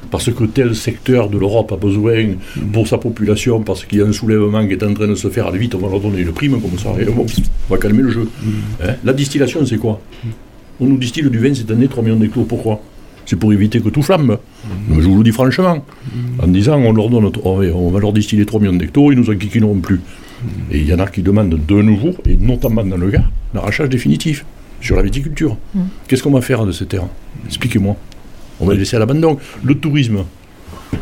Speaker 5: Parce que tel secteur de l'Europe a besoin pour sa population, parce qu'il y a un soulèvement qui est en train de se faire, allez vite, on va leur donner une prime comme ça, et bon, on va calmer le jeu. Hein? La distillation, c'est quoi? On nous distille du vin cette année, 3 millions d'hectos, pourquoi? C'est pour éviter que tout flambe. Mais je vous le dis franchement, en disant on leur donne, on va, leur distiller 3 millions d'hectos, ils nous enquiquineront plus. Et il y en a qui demandent de nouveau, et notamment dans le Gard, l'arrachage définitif sur la viticulture. Qu'est-ce qu'on va faire de ces terres Expliquez-moi. On va les laisser à l'abandon. Le tourisme,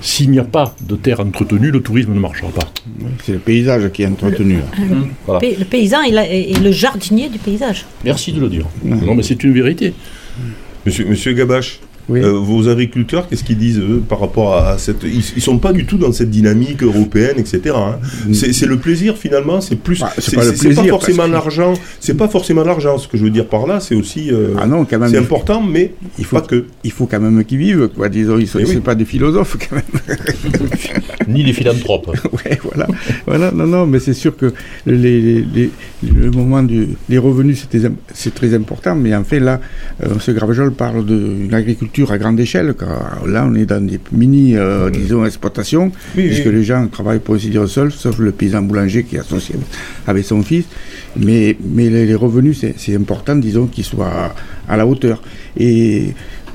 Speaker 5: s'il n'y a pas de terre entretenue, le tourisme ne marchera pas.
Speaker 4: C'est le paysage qui est entretenu.
Speaker 5: Voilà.
Speaker 6: Le paysan il a- est est le jardinier du paysage.
Speaker 5: Merci de le dire. Non, mais c'est une vérité.
Speaker 2: Monsieur, Monsieur Gabache,
Speaker 4: Oui.
Speaker 2: euh, vos agriculteurs, qu'est-ce qu'ils disent eux, par rapport à, à cette Ils, ils sont pas du tout dans cette dynamique européenne, etc. hein. C'est c'est le plaisir finalement. C'est plus.
Speaker 4: Bah, c'est pas
Speaker 2: forcément
Speaker 4: que-
Speaker 2: l'argent. C'est pas forcément l'argent. Ce que je veux dire par là, c'est aussi. euh,
Speaker 4: Ah non, quand même.
Speaker 2: c'est important, mais
Speaker 4: il faut,
Speaker 2: pas que.
Speaker 4: il faut quand même qu'ils vivent, quoi. Disons, ils sont,
Speaker 2: oui.
Speaker 4: pas des philosophes, quand même.
Speaker 5: Ni les philanthropes.
Speaker 4: ouais, voilà. voilà. Non, non, mais c'est sûr que les, les- les- le moment du, les revenus, c'est très important. Mais en fait, là, euh, M. Gravejol parle d'une agriculture à grande échelle. Car là, on est dans des mini, euh, disons, exploitations,
Speaker 2: Oui,
Speaker 4: puisque
Speaker 2: oui.
Speaker 4: les gens travaillent pour ainsi dire seuls, sauf le paysan boulanger qui est associé avec son fils. Mais, mais les, revenus, c'est c'est important, disons, qu'ils soient à, la hauteur. Et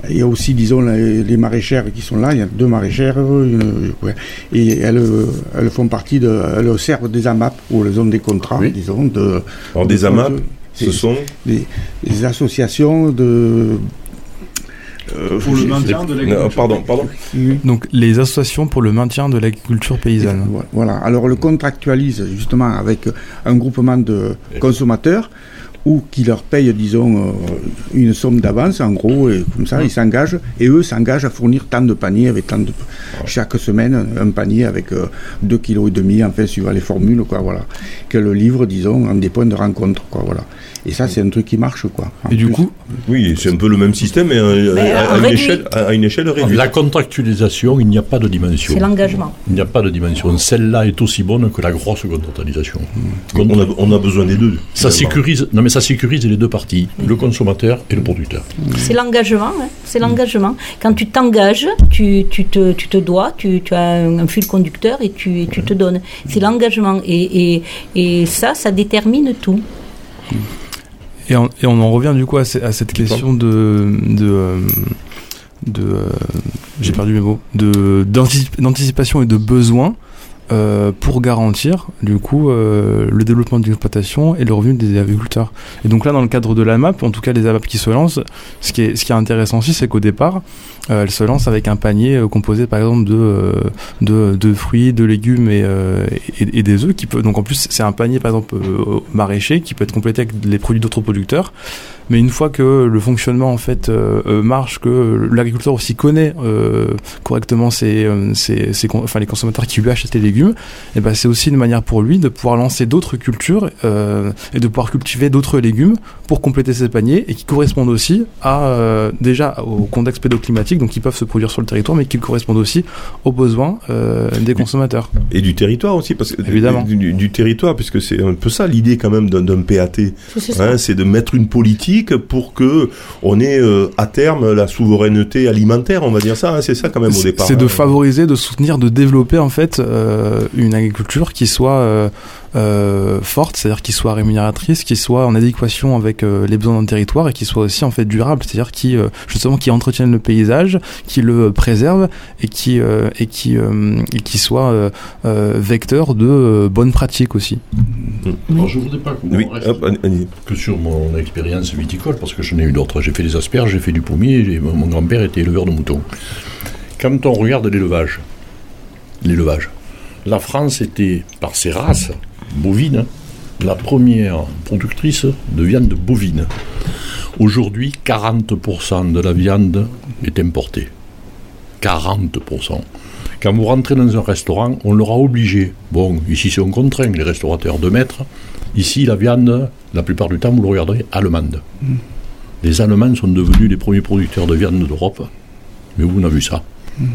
Speaker 4: il y a aussi, disons, les, les maraîchères qui sont là. Il y a deux maraîchères. une- ouais. et elles, euh, elles font partie de. Elles servent des AMAP, ou elles ont des contrats,
Speaker 5: Oui.
Speaker 4: disons. De,
Speaker 2: Alors
Speaker 4: de-
Speaker 2: des AMAP, ce sont.
Speaker 4: des, des associations de.
Speaker 3: Pour le maintien de l'agriculture.
Speaker 2: Pardon, pardon.
Speaker 3: Donc les associations pour le maintien de l'agriculture paysanne.
Speaker 4: Voilà. Alors le contractualise justement avec un groupement de consommateurs ou qui leur paye, disons, euh, une somme d'avance, en gros, et comme ça, ils s'engagent, et eux s'engagent à fournir tant de paniers avec tant de... Chaque semaine, un panier avec 2 kg et demi, enfin, suivant les formules, quoi, voilà. Que le livre, disons, en des points de rencontre, quoi, voilà. Et ça, c'est un truc qui marche, quoi.
Speaker 3: Et du coup
Speaker 2: Oui, c'est un peu le même système, mais, à, une échelle, à, une échelle, réduite.
Speaker 5: La contractualisation, il n'y a pas de dimension.
Speaker 6: C'est l'engagement.
Speaker 5: Il n'y a pas de dimension. Celle-là est aussi bonne que la grosse contractualisation.
Speaker 2: On, a, on, a, besoin des deux.
Speaker 5: Ça sécurise, non mais ça sécurise les deux parties, le consommateur et le producteur.
Speaker 6: C'est l'engagement. Hein. c'est l'engagement. Quand tu t'engages, tu, tu, te, tu te dois, tu, tu as un, fil conducteur et tu, tu te donnes. C'est l'engagement. Et, et, et ça, ça détermine tout.
Speaker 3: Et on, et on, en revient du coup à, cette question de, de, euh, de euh, j'ai perdu mes mots, de d'anticipation et de besoin. Euh, pour garantir du coup euh, le développement de l'exploitation et le revenu des agriculteurs. Et donc là, dans le cadre de la MAP, en tout cas les AMAP qui se lancent, ce qui est, ce qui est intéressant aussi, c'est qu'au départ, euh, elles se lancent avec un panier composé par exemple de, de, de, fruits, de légumes et, et, et des œufs. Qui peut, donc en plus, c'est un panier par exemple maraîcher qui peut être complété avec les produits d'autres producteurs. Mais une fois que le fonctionnement en fait euh, euh, marche, que l'agriculteur aussi connaît euh, correctement ses, ses, ses, enfin les consommateurs qui lui achètent les légumes, et eh ben c'est aussi une manière pour lui de pouvoir lancer d'autres cultures et de pouvoir cultiver d'autres légumes pour compléter ses paniers et qui correspondent aussi à déjà au contexte pédoclimatique, donc qui peuvent se produire sur le territoire, mais qui correspondent aussi aux besoins des consommateurs.
Speaker 2: Et du territoire aussi, parce que évidemment du, territoire, puisque c'est un peu ça l'idée quand même d'un PAT, hein, c'est de mettre une politique pour que on ait euh, à terme la souveraineté alimentaire, on va dire ça. Hein, c'est ça quand même au départ.
Speaker 3: C'est de hein. favoriser, de soutenir, de développer en fait euh, une agriculture qui soit euh, euh, forte, c'est-à-dire qu'il soit rémunératrice, qu'il soit en adéquation avec euh, les besoins d'un territoire et qu'il soit aussi en fait durable, c'est-à-dire qui euh, justement qui entretienne le paysage, qui le préserve et qui et qui et qui soit vecteur de bonnes pratiques aussi.
Speaker 5: Mmh. Alors, je voudrais pas qu'on que sur mon expérience viticole parce que je n'ai eu d'autres. J'ai fait des asperges, j'ai fait du pommier, mon grand-père était éleveur de moutons. Quand on regarde l'élevage, l'élevage, la France était, par ses races, bovine, la première productrice de viande bovine. Aujourd'hui, 40% de la viande est importée. 40%. Quand vous rentrez dans un restaurant, on l'aura obligé. Bon, ici c'est on contraint les restaurateurs de mettre. Ici, la viande, la plupart du temps, vous le regarderez, allemande. Mm. Les Allemands sont devenus les premiers producteurs de viande d'Europe. Mais où on a vu ça mm.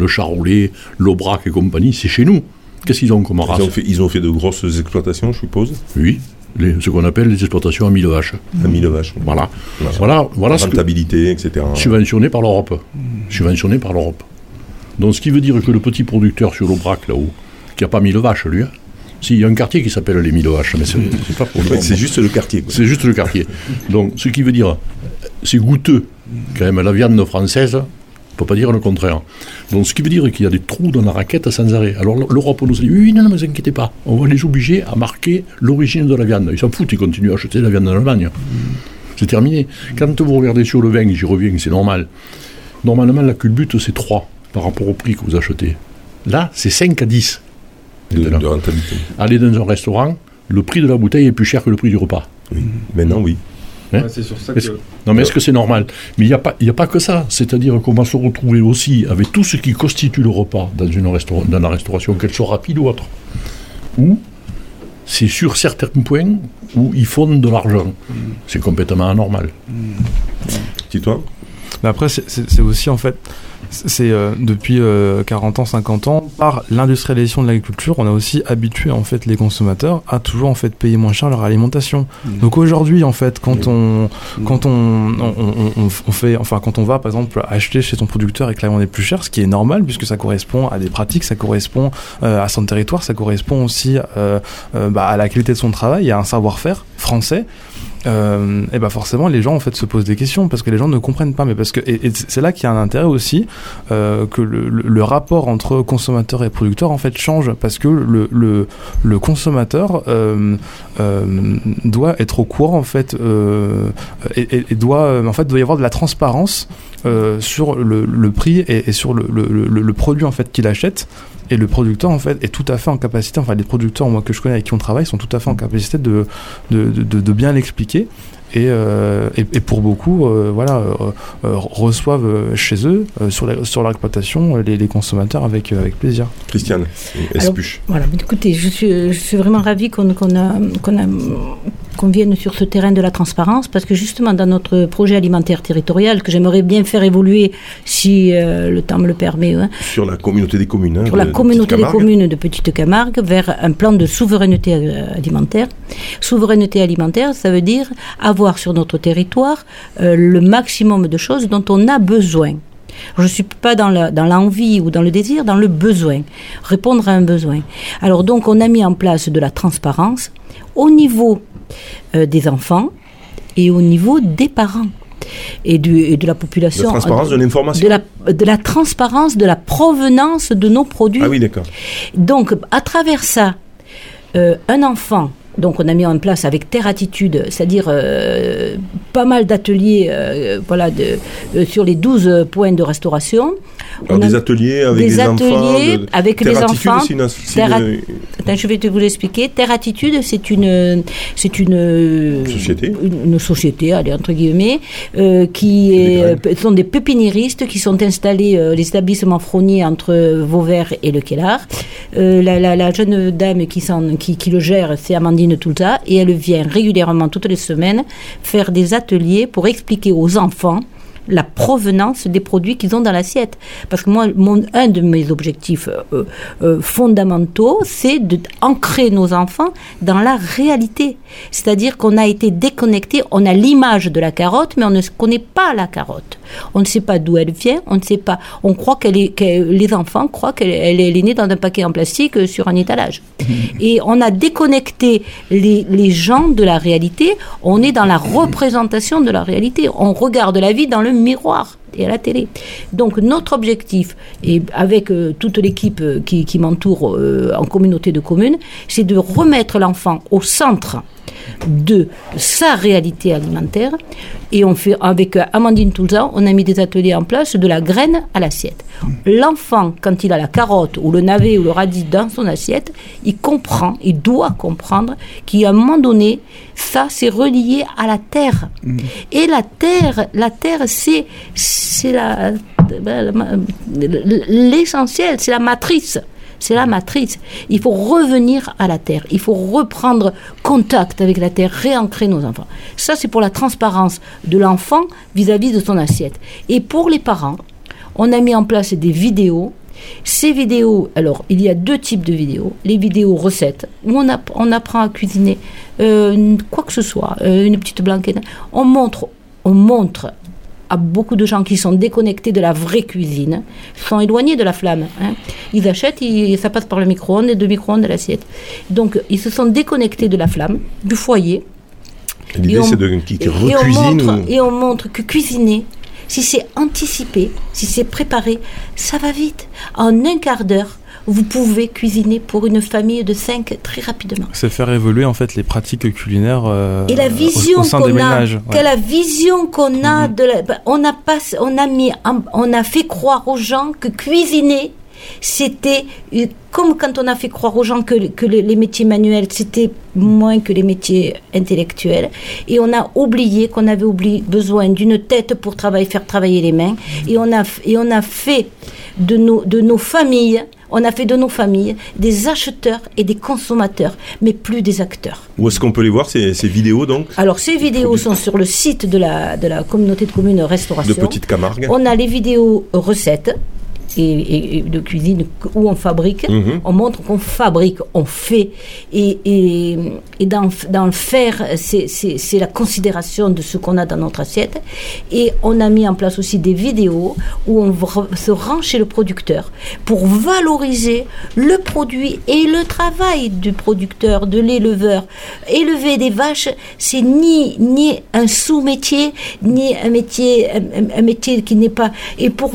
Speaker 5: Le charolais, l'aubrac et compagnie, c'est chez nous. Qu'est-ce qu'ils ont comme race
Speaker 2: ils ont, fait, ils ont fait de grosses exploitations, je suppose
Speaker 5: Oui, ce qu'on appelle les exploitations à mille vaches.
Speaker 2: À mille vaches.
Speaker 5: Voilà. Voilà, voilà,
Speaker 2: Rentabilité, etc.
Speaker 5: Subventionné par l'Europe. Subventionné par l'Europe. Donc ce qui veut dire que le petit producteur sur l'Aubrac, là-haut, qui n'a pas mille vaches, lui, hein, si, il y a un quartier qui s'appelle les mille vaches, mais c'est pas pour
Speaker 2: C'est juste le quartier.
Speaker 5: C'est juste le quartier. Donc, ce qui veut dire, c'est goûteux, quand même, la viande française, peut pas dire le contraire. Donc ce qui veut dire qu'il y a des trous dans la raquette sans arrêt. Alors l'Europe nous dit oui, non, ne vous inquiétez pas, on va les obliger à marquer l'origine de la viande. Ils s'en foutent, ils continuent à acheter la viande en Allemagne. C'est terminé. Quand vous regardez sur le vin, j'y reviens, c'est normal. Normalement, la culbute, c'est 3 par rapport au prix que vous achetez. Là, c'est 5 à 10.
Speaker 2: De, rentabilité.
Speaker 5: Allez dans un restaurant, le prix de la bouteille est plus cher que le prix du repas.
Speaker 2: Oui. Maintenant, oui.
Speaker 3: Hein c'est sur ça que...
Speaker 5: Non, mais est-ce que c'est normal? Mais il n'y a, pas, a pas que ça. C'est-à-dire qu'on va se retrouver aussi avec tout ce qui constitue le repas dans, une dans la restauration, qu'elle soit rapide ou autre. Ou c'est sur certains points où ils font de l'argent. C'est complètement anormal.
Speaker 2: Dis-toi.
Speaker 3: Mais après, c'est aussi en fait c'est euh, depuis 40 euh, ans, 50 ans, par l'industrialisation de l'agriculture, on a aussi habitué en fait les consommateurs à toujours en fait payer moins cher leur alimentation. Mmh. Donc aujourd'hui en fait, quand on mmh. quand on, on, on, fait, enfin quand on va par exemple acheter chez son producteur et que la est plus cher, ce qui est normal puisque ça correspond à des pratiques, ça correspond euh, à son territoire, ça correspond aussi bah, à la qualité de son travail, à un savoir-faire français euh, et ben forcément les gens en fait se posent des questions parce que les gens ne comprennent pas. Mais parce que et, c'est là qu'il y a un intérêt aussi euh, que le, le, rapport entre consommateur et producteur en fait change. Parce que le, le, le consommateur euh, euh doit être au courant en fait euh, et, et, doit en fait doit y avoir de la transparence sur le, le prix et, et sur le, le, produit en fait qu'il achète et le producteur, en fait, est tout à fait en capacité, enfin, les producteurs, moi, que je connais avec qui on travaille, sont tout à fait en capacité de, de, de, de bien l'expliquer. Et, euh, et, et, pour beaucoup, euh, voilà, euh, euh reçoivent chez eux, sur, la, sur leur exploitation, les, les, consommateurs avec, avec plaisir.
Speaker 2: Christiane,
Speaker 6: Espuche. Voilà, écoutez, je suis, je suis vraiment ravie qu'on qu a, qu'on a qu'on vienne sur ce terrain de la transparence, parce que justement dans notre projet alimentaire territorial, que j'aimerais bien faire évoluer si euh, le temps me le permet. Hein,
Speaker 2: sur la communauté des communes. Hein,
Speaker 6: sur la communauté des communes de Petite Camargue, vers un plan de souveraineté euh, alimentaire. Souveraineté alimentaire, ça veut dire avoir sur notre territoire euh, le maximum de choses dont on a besoin. Je ne suis pas dans l'envie dans ou dans le désir, dans le besoin. Répondre à un besoin. Alors donc on a mis en place de la transparence au niveau euh, des enfants et au niveau des parents. Et, du, de la population.
Speaker 2: La transparence de, l'information.
Speaker 6: De la, de la transparence de la provenance de nos produits.
Speaker 2: Ah oui, d'accord.
Speaker 6: Donc, à travers ça, euh, un enfant donc on a mis en place avec Terre Attitude, c'est-à-dire euh, pas mal d'ateliers euh, voilà, de, euh, sur les 12 points de restauration.
Speaker 2: Alors des ateliers avec des ateliers
Speaker 6: enfants avec les enfants. je vais te vous l'expliquer. Terre Attitude, c'est une c'est une
Speaker 2: société,
Speaker 6: une, société, allez entre guillemets, qui est, sont des pépiniéristes qui sont installés les établissements froniers entre Vauvert et le Kellar. La, la, la, jeune dame qui, qui, qui le gère, c'est Amandine et elle vient régulièrement toutes les semaines faire des ateliers pour expliquer aux enfants la provenance des produits qu'ils ont dans l'assiette. Parce que moi, mon, un de mes objectifs euh, euh, fondamentaux, c'est d'ancrer nos enfants dans la réalité. C'est-à-dire qu'on a été déconnecté, on a l'image de la carotte, mais on ne connaît pas la carotte. On ne sait pas d'où elle vient, on ne sait pas. On croit qu'elle est, que les enfants croient qu'elle elle est née dans un paquet en plastique euh, sur un étalage. Et on a déconnecté les, les gens de la réalité. On est dans la représentation de la réalité. On regarde la vie dans le miroir et à la télé. Donc notre objectif, et avec euh, toute l'équipe euh, qui, qui m'entoure en communauté de communes, c'est de remettre l'enfant au centre de sa réalité alimentaire. Et on fait, avec Amandine Toulza, on a mis des ateliers en place de la graine à l'assiette. L'enfant, quand il a la carotte ou le navet ou le radis dans son assiette, il comprend, il doit comprendre qu'à un moment donné, ça, c'est relié à la terre. Mm. Et la terre, la terre, c'est, c'est la, l'essentiel, c'est la matrice. C'est la matrice. Il faut revenir à la terre. Il faut reprendre contact avec la terre, réancrer nos enfants. Ça, c'est pour la transparence de l'enfant vis-à-vis de son assiette. Et pour les parents, on a mis en place des vidéos ces vidéos, alors il y a deux types de vidéos. Les vidéos recettes, où on, apprend à cuisiner euh, quoi que ce soit, euh, une petite blanquette. On montre, on montre à beaucoup de gens qui sont déconnectés de la vraie cuisine, sont éloignés de la flamme. Hein. Ils achètent, ça passe par le micro-ondes et de micro-ondes à l'assiette. Donc, ils se sont déconnectés de la flamme, du foyer.
Speaker 2: L'idée, c'est de qui, et, on
Speaker 6: montre, et on montre que cuisiner, si c'est anticipé, si c'est préparé, ça va vite. En un quart d'heure, vous pouvez cuisiner pour une famille de 5 très rapidement.
Speaker 3: C'est faire évoluer en fait les pratiques culinaires euh,
Speaker 6: et la vision qu'on a, la vision qu'on a de la, bah, on a pas, on a mis, on a fait croire aux gens que cuisiner c'était euh, comme quand on a fait croire aux gens que, que les métiers manuels, c'était moins que les métiers intellectuels. Et on a oublié qu'on avait oublié, besoin d'une tête pour travailler, faire travailler les mains. Et on a, et on a fait de nos, de nos familles on a fait de nos familles des acheteurs et des consommateurs, mais plus des acteurs.
Speaker 2: Où est-ce qu'on peut les voir, ces, vidéos donc
Speaker 6: Alors, ces vidéos sont sur le site de la, de la communauté de communes Restauration.
Speaker 2: De Petite Camargue.
Speaker 6: On a les vidéos recettes et, de cuisine où on fabrique.
Speaker 2: Mhm.
Speaker 6: On montre qu'on fabrique, on fait. Et, et, et dans, dans le faire, c'est- la considération de ce qu'on a dans notre assiette. Et on a mis en place aussi des vidéos où on se rend chez le producteur pour valoriser le produit et le travail du producteur, de l'éleveur. Élever des vaches, c'est ni, ni un sous-métier, ni un métier, un métier qui n'est pas. Et pour.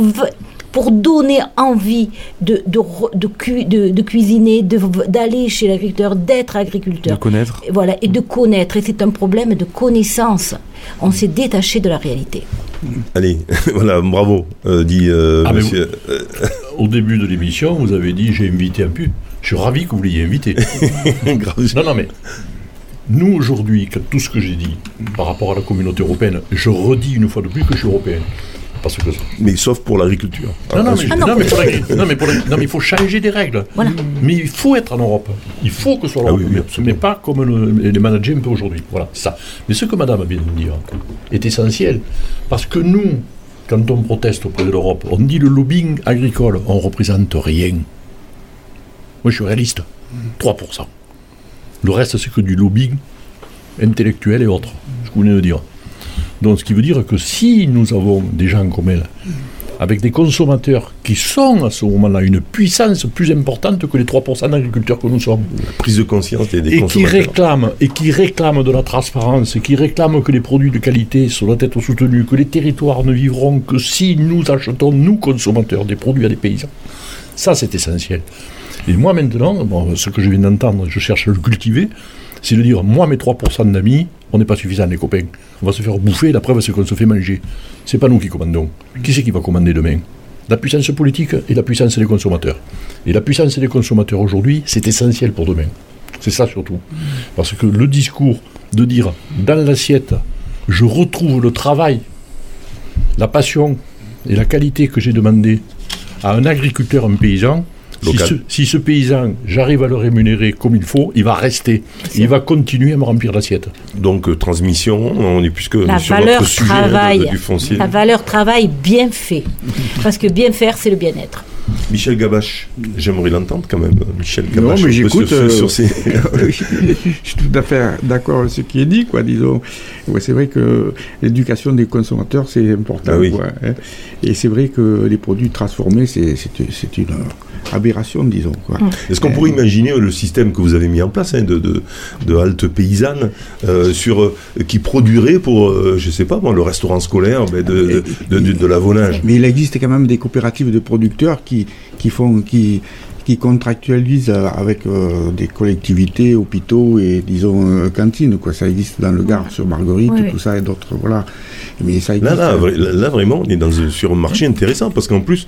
Speaker 6: Pour donner envie de, de, de, cu- de- de cuisiner, de- d'aller chez l'agriculteur, d'être
Speaker 3: De
Speaker 6: agriculteur.
Speaker 3: connaître.
Speaker 6: Et Voilà, et de connaître. Et c'est un problème de connaissance. On s'est détaché de la réalité.
Speaker 2: Allez, voilà, bravo, euh, dit euh,
Speaker 5: Ah,
Speaker 2: monsieur.
Speaker 5: Au début de l'émission, vous avez dit j'ai invité un pu. Je suis ravi que vous l'ayez invité. non, non, mais nous aujourd'hui, que tout ce que j'ai dit par rapport à la communauté européenne, je redis une fois de plus que je suis européen. Parce que
Speaker 2: Mais sauf pour l'agriculture.
Speaker 5: Non, non, mais,
Speaker 6: Ah non.
Speaker 5: non, mais pour la- non, mais pour la- non, mais il faut changer des règles.
Speaker 6: Voilà.
Speaker 5: Mais il faut être en Europe. Il faut que ce soit
Speaker 2: Ah
Speaker 5: l'Europe.
Speaker 2: oui, oui,
Speaker 5: mais-
Speaker 2: absolument.
Speaker 5: mais pas comme le- les managers un peu aujourd'hui. Voilà, ça. Mais ce que madame vient de dire est essentiel. Parce que nous, quand on proteste auprès de l'Europe, on dit le lobbying agricole, on représente rien. Moi, je suis réaliste. 3%. Le reste, c'est que du lobbying intellectuel et autres. Ce que vous venez de dire. Donc, ce qui veut dire que si nous avons des gens comme elle, avec des consommateurs qui sont à ce moment-là une puissance plus importante que les 3% d'agriculteurs que nous sommes,
Speaker 2: Prise de conscience des, des
Speaker 5: et qui
Speaker 2: consommateurs.
Speaker 5: réclament et qui réclament de la transparence, et qui réclament que les produits de qualité soient être soutenus, que les territoires ne vivront que si nous achetons, nous consommateurs, des produits à des paysans. Ça, c'est essentiel. Et moi, maintenant, bon, ce que je viens d'entendre, je cherche à le cultiver, c'est de dire, moi, mes 3% d'amis, on n'est pas suffisant, les copains. On va se faire bouffer, la preuve, c'est qu'on se fait manger. C'est pas nous qui commandons. Qui c'est qui va commander demain? La puissance politique et la puissance des consommateurs. Et la puissance des consommateurs aujourd'hui, c'est essentiel pour demain. C'est ça surtout. Parce que le discours de dire, dans l'assiette, je retrouve le travail, la passion et la qualité que j'ai demandé à un agriculteur, un paysan, si ce, si ce paysan, j'arrive à le rémunérer comme il faut, il va rester. Il va continuer à me remplir l'assiette.
Speaker 2: Donc euh, transmission, on est plus que
Speaker 6: La
Speaker 2: sur
Speaker 6: valeur
Speaker 2: notre sujet hein, de-
Speaker 6: travail.
Speaker 2: de- du foncier.
Speaker 6: La valeur travail bien fait. Parce que bien faire, c'est le bien-être.
Speaker 2: Michel Gabache, j'aimerais l'entendre quand même. Michel
Speaker 4: Non,
Speaker 2: Gabache,
Speaker 4: mais
Speaker 2: un peu
Speaker 4: j'écoute,
Speaker 2: sur,
Speaker 4: euh,
Speaker 2: sur ces-
Speaker 4: je suis tout à fait d'accord avec ce qui est dit, quoi, disons. Ouais, c'est vrai que l'éducation des consommateurs, c'est important.
Speaker 2: Ah oui.
Speaker 4: quoi, hein. Et c'est vrai que les produits transformés, c'est une aberration, disons. Quoi.
Speaker 2: Est-ce qu'on pourrait imaginer euh, le système que vous avez mis en place hein, de, de, de halte paysanne euh, sur, euh, qui produirait pour, euh, je sais pas moi, le restaurant scolaire ben, de, de, de, de- l'avonnage
Speaker 4: Mais il existe quand même des coopératives de producteurs qui, qui font qui qui contractualisent avec euh, des collectivités, hôpitaux et disons euh, cantines quoi. Ça existe dans le Gard sur Marguerite,
Speaker 6: Oui, oui.
Speaker 4: tout ça et d'autres voilà. Mais ça
Speaker 2: Là,
Speaker 4: existe.
Speaker 2: là,
Speaker 4: hein.
Speaker 2: là, là, vraiment, on est dans, un- sur un marché intéressant parce qu'en plus, euh,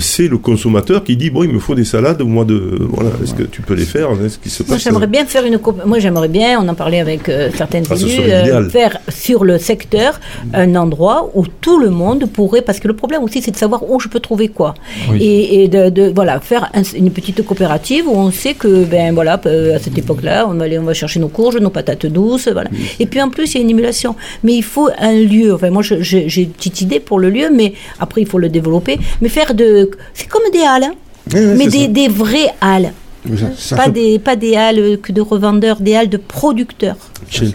Speaker 2: c'est le consommateur qui dit bon, il me faut des salades au mois de. Voilà, est-ce que tu peux les faire Est-ce qu'il se
Speaker 6: Moi,
Speaker 2: passe
Speaker 6: j'aimerais bien faire une. Moi, j'aimerais bien, on en parlait avec euh, certaines
Speaker 2: Ah,
Speaker 6: élus, faire sur le secteur un endroit où tout le monde pourrait. Parce que le problème aussi, c'est de savoir où je peux trouver quoi.
Speaker 3: Oui.
Speaker 6: Et, et de, de- voilà, faire un- une petite coopérative où on sait que, ben voilà, euh, à cette époque-là, on va aller, on va chercher nos courges, nos patates douces, voilà. Et puis en plus, il y a une émulation. Mais il faut un lieu. Enfin, moi, j'ai une petite idée pour le lieu, mais après, il faut le développer. Mais faire de. C'est comme des halles, hein, mais des, des vraies halles.
Speaker 4: Mais ça- ça
Speaker 6: Pas
Speaker 4: se-
Speaker 6: des, pas des halles que de revendeurs, des halles de producteurs.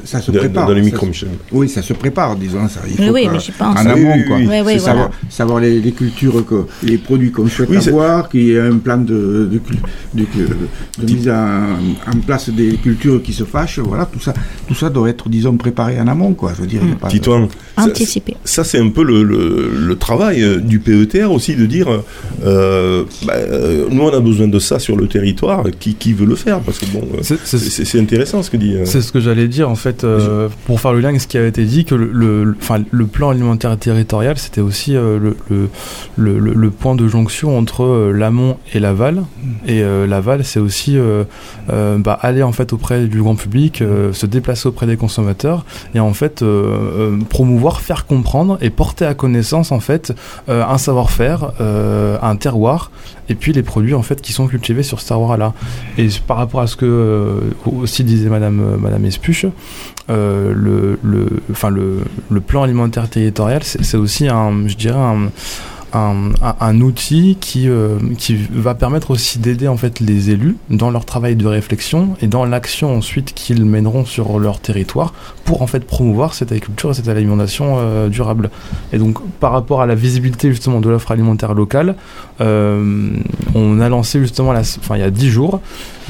Speaker 4: Ça se
Speaker 2: dans-
Speaker 4: prépare,
Speaker 2: Dans le
Speaker 4: ça
Speaker 2: micro, Michel.
Speaker 4: Oui, ça se prépare, disons. Ça, il
Speaker 6: Oui,
Speaker 4: faut
Speaker 6: oui, mais j'y pense.
Speaker 4: En amont,
Speaker 2: oui,
Speaker 4: quoi.
Speaker 2: oui.
Speaker 6: Oui, oui,
Speaker 4: C'est
Speaker 6: voilà.
Speaker 4: savoir, savoir les, les cultures, que, les produits qu'on souhaite avoir, qu'il y ait un plan de, de, cul- de, de- de mise en, en place des cultures qui se fâchent. Voilà, tout ça, tout ça doit être, disons, préparé en amont, quoi. Je veux dire,
Speaker 2: Titouan, ça-
Speaker 6: Anticiper.
Speaker 2: Ça, c'est un peu le, le- le travail euh, du PETR aussi, de dire, euh, bah, euh, nous, on a besoin de ça sur le territoire, qui, qui veut le faire Parce que bon, euh,
Speaker 3: C'est-
Speaker 2: intéressant ce que dit... euh,
Speaker 3: C'est ce que j'allais dire en fait euh, pour faire le lien avec ce qui a été dit que le, le, plan alimentaire territorial c'était aussi euh, le, le, le, point de jonction entre euh, l'amont et l'aval. Et l'aval c'est aussi bah, aller en fait auprès du grand public se déplacer auprès des consommateurs et en fait promouvoir faire comprendre et porter à connaissance en fait un savoir-faire un terroir et puis les produits en fait qui sont cultivés sur ce terroir là et par rapport à ce que euh, aussi disait Madame euh, Madame Espuche, euh, le, le, enfin le, le plan alimentaire territorial, c'est aussi un, je dirais un, un, un, outil qui, euh, qui va permettre aussi d'aider en fait les élus dans leur travail de réflexion et dans l'action ensuite qu'ils mèneront sur leur territoire pour en fait promouvoir cette agriculture et cette alimentation euh, durable. Et donc par rapport à la visibilité justement de l'offre alimentaire locale, euh, on a lancé justement la, enfin, il y a 10 jours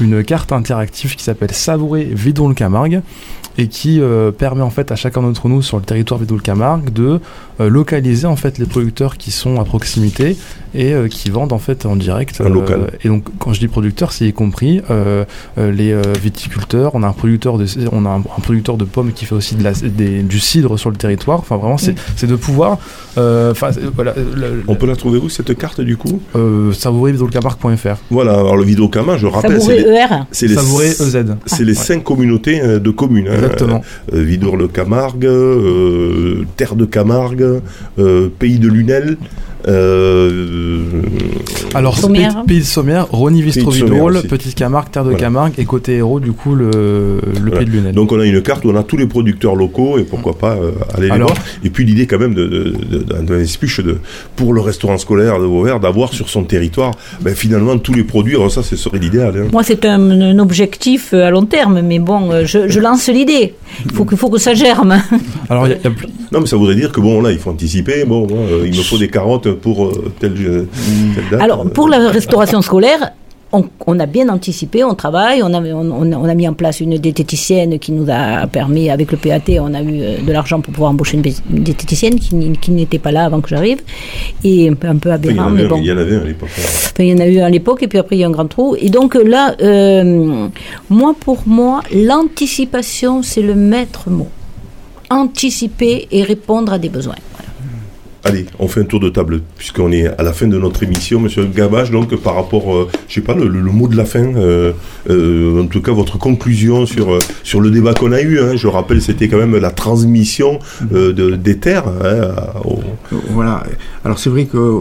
Speaker 3: une carte interactive qui s'appelle Savourer Vidon le Camargue et qui euh, permet en fait à chacun d'entre nous sur le territoire Vidon le Camargue de euh, localiser en fait les producteurs qui sont à proximité et euh, qui vendent en fait en direct.
Speaker 2: local.
Speaker 3: et donc quand je dis producteur, c'est y compris les viticulteurs. On a un producteur de, on a un, producteur de pommes qui fait aussi de la, du cidre sur le territoire. Enfin vraiment, c'est mm. de pouvoir.
Speaker 2: voilà, on peut la trouver où cette carte du coup?
Speaker 3: Euh, savourer-vidolcamargue.fr.
Speaker 2: Voilà, alors le Vidolcamargue, je rappelle,
Speaker 6: c'est les,
Speaker 2: ER.
Speaker 3: c'est les, Savourer EZ.
Speaker 2: C'est les cinq communautés de communes. Hein.
Speaker 3: Exactement.
Speaker 2: Vidour-le-Camargue, Terre de Camargue, Pays de Lunel, euh,
Speaker 3: Alors, Pays de Sommière, Rony Vistrovidrol, Petite Camargue, Terre de Camargue et côté héros, du coup, le, le Pays de Lunel.
Speaker 2: Donc, on a une carte où on a tous les producteurs locaux et pourquoi pas euh, aller les voir. Et puis, l'idée, quand même, de, de, de, de, pour le restaurant scolaire de Vauvert, d'avoir sur son territoire, ben, finalement, tous les produits. Alors, ça, ce serait l'idéal. Hein.
Speaker 6: Moi, c'est un, objectif euh, à long terme, mais bon, je, je lance l'idée. Il faut, qu'il faut que ça germe.
Speaker 2: Alors, y a, Non, mais ça voudrait dire que, bon, là, il faut anticiper. Bon, il me faut des carottes pour euh, telle,
Speaker 6: date Alors, pour la restauration scolaire, on, a bien anticipé, on travaille, on a, on, a mis en place une diététicienne qui nous a permis, avec le PAT, on a eu euh, de l'argent pour pouvoir embaucher une diététicienne qui, n'était pas là avant que j'arrive, et un peu aberrant,
Speaker 2: mais
Speaker 6: bon.
Speaker 2: Il y en avait à l'époque.
Speaker 6: il y en a eu à l'époque, et puis après il y a un grand trou. Et donc là, euh, moi pour moi, l'anticipation, c'est le maître mot. Anticiper et répondre à des besoins.
Speaker 2: Allez, on fait un tour de table, puisqu'on est à la fin de notre émission, Monsieur Gabage. Donc, par rapport, euh, je sais pas, le, mot de la fin, euh, euh, en tout cas, votre conclusion sur, sur le débat qu'on a eu. Hein. je rappelle, c'était quand même la transmission de, des terres. Hein,
Speaker 4: voilà. Alors, c'est vrai que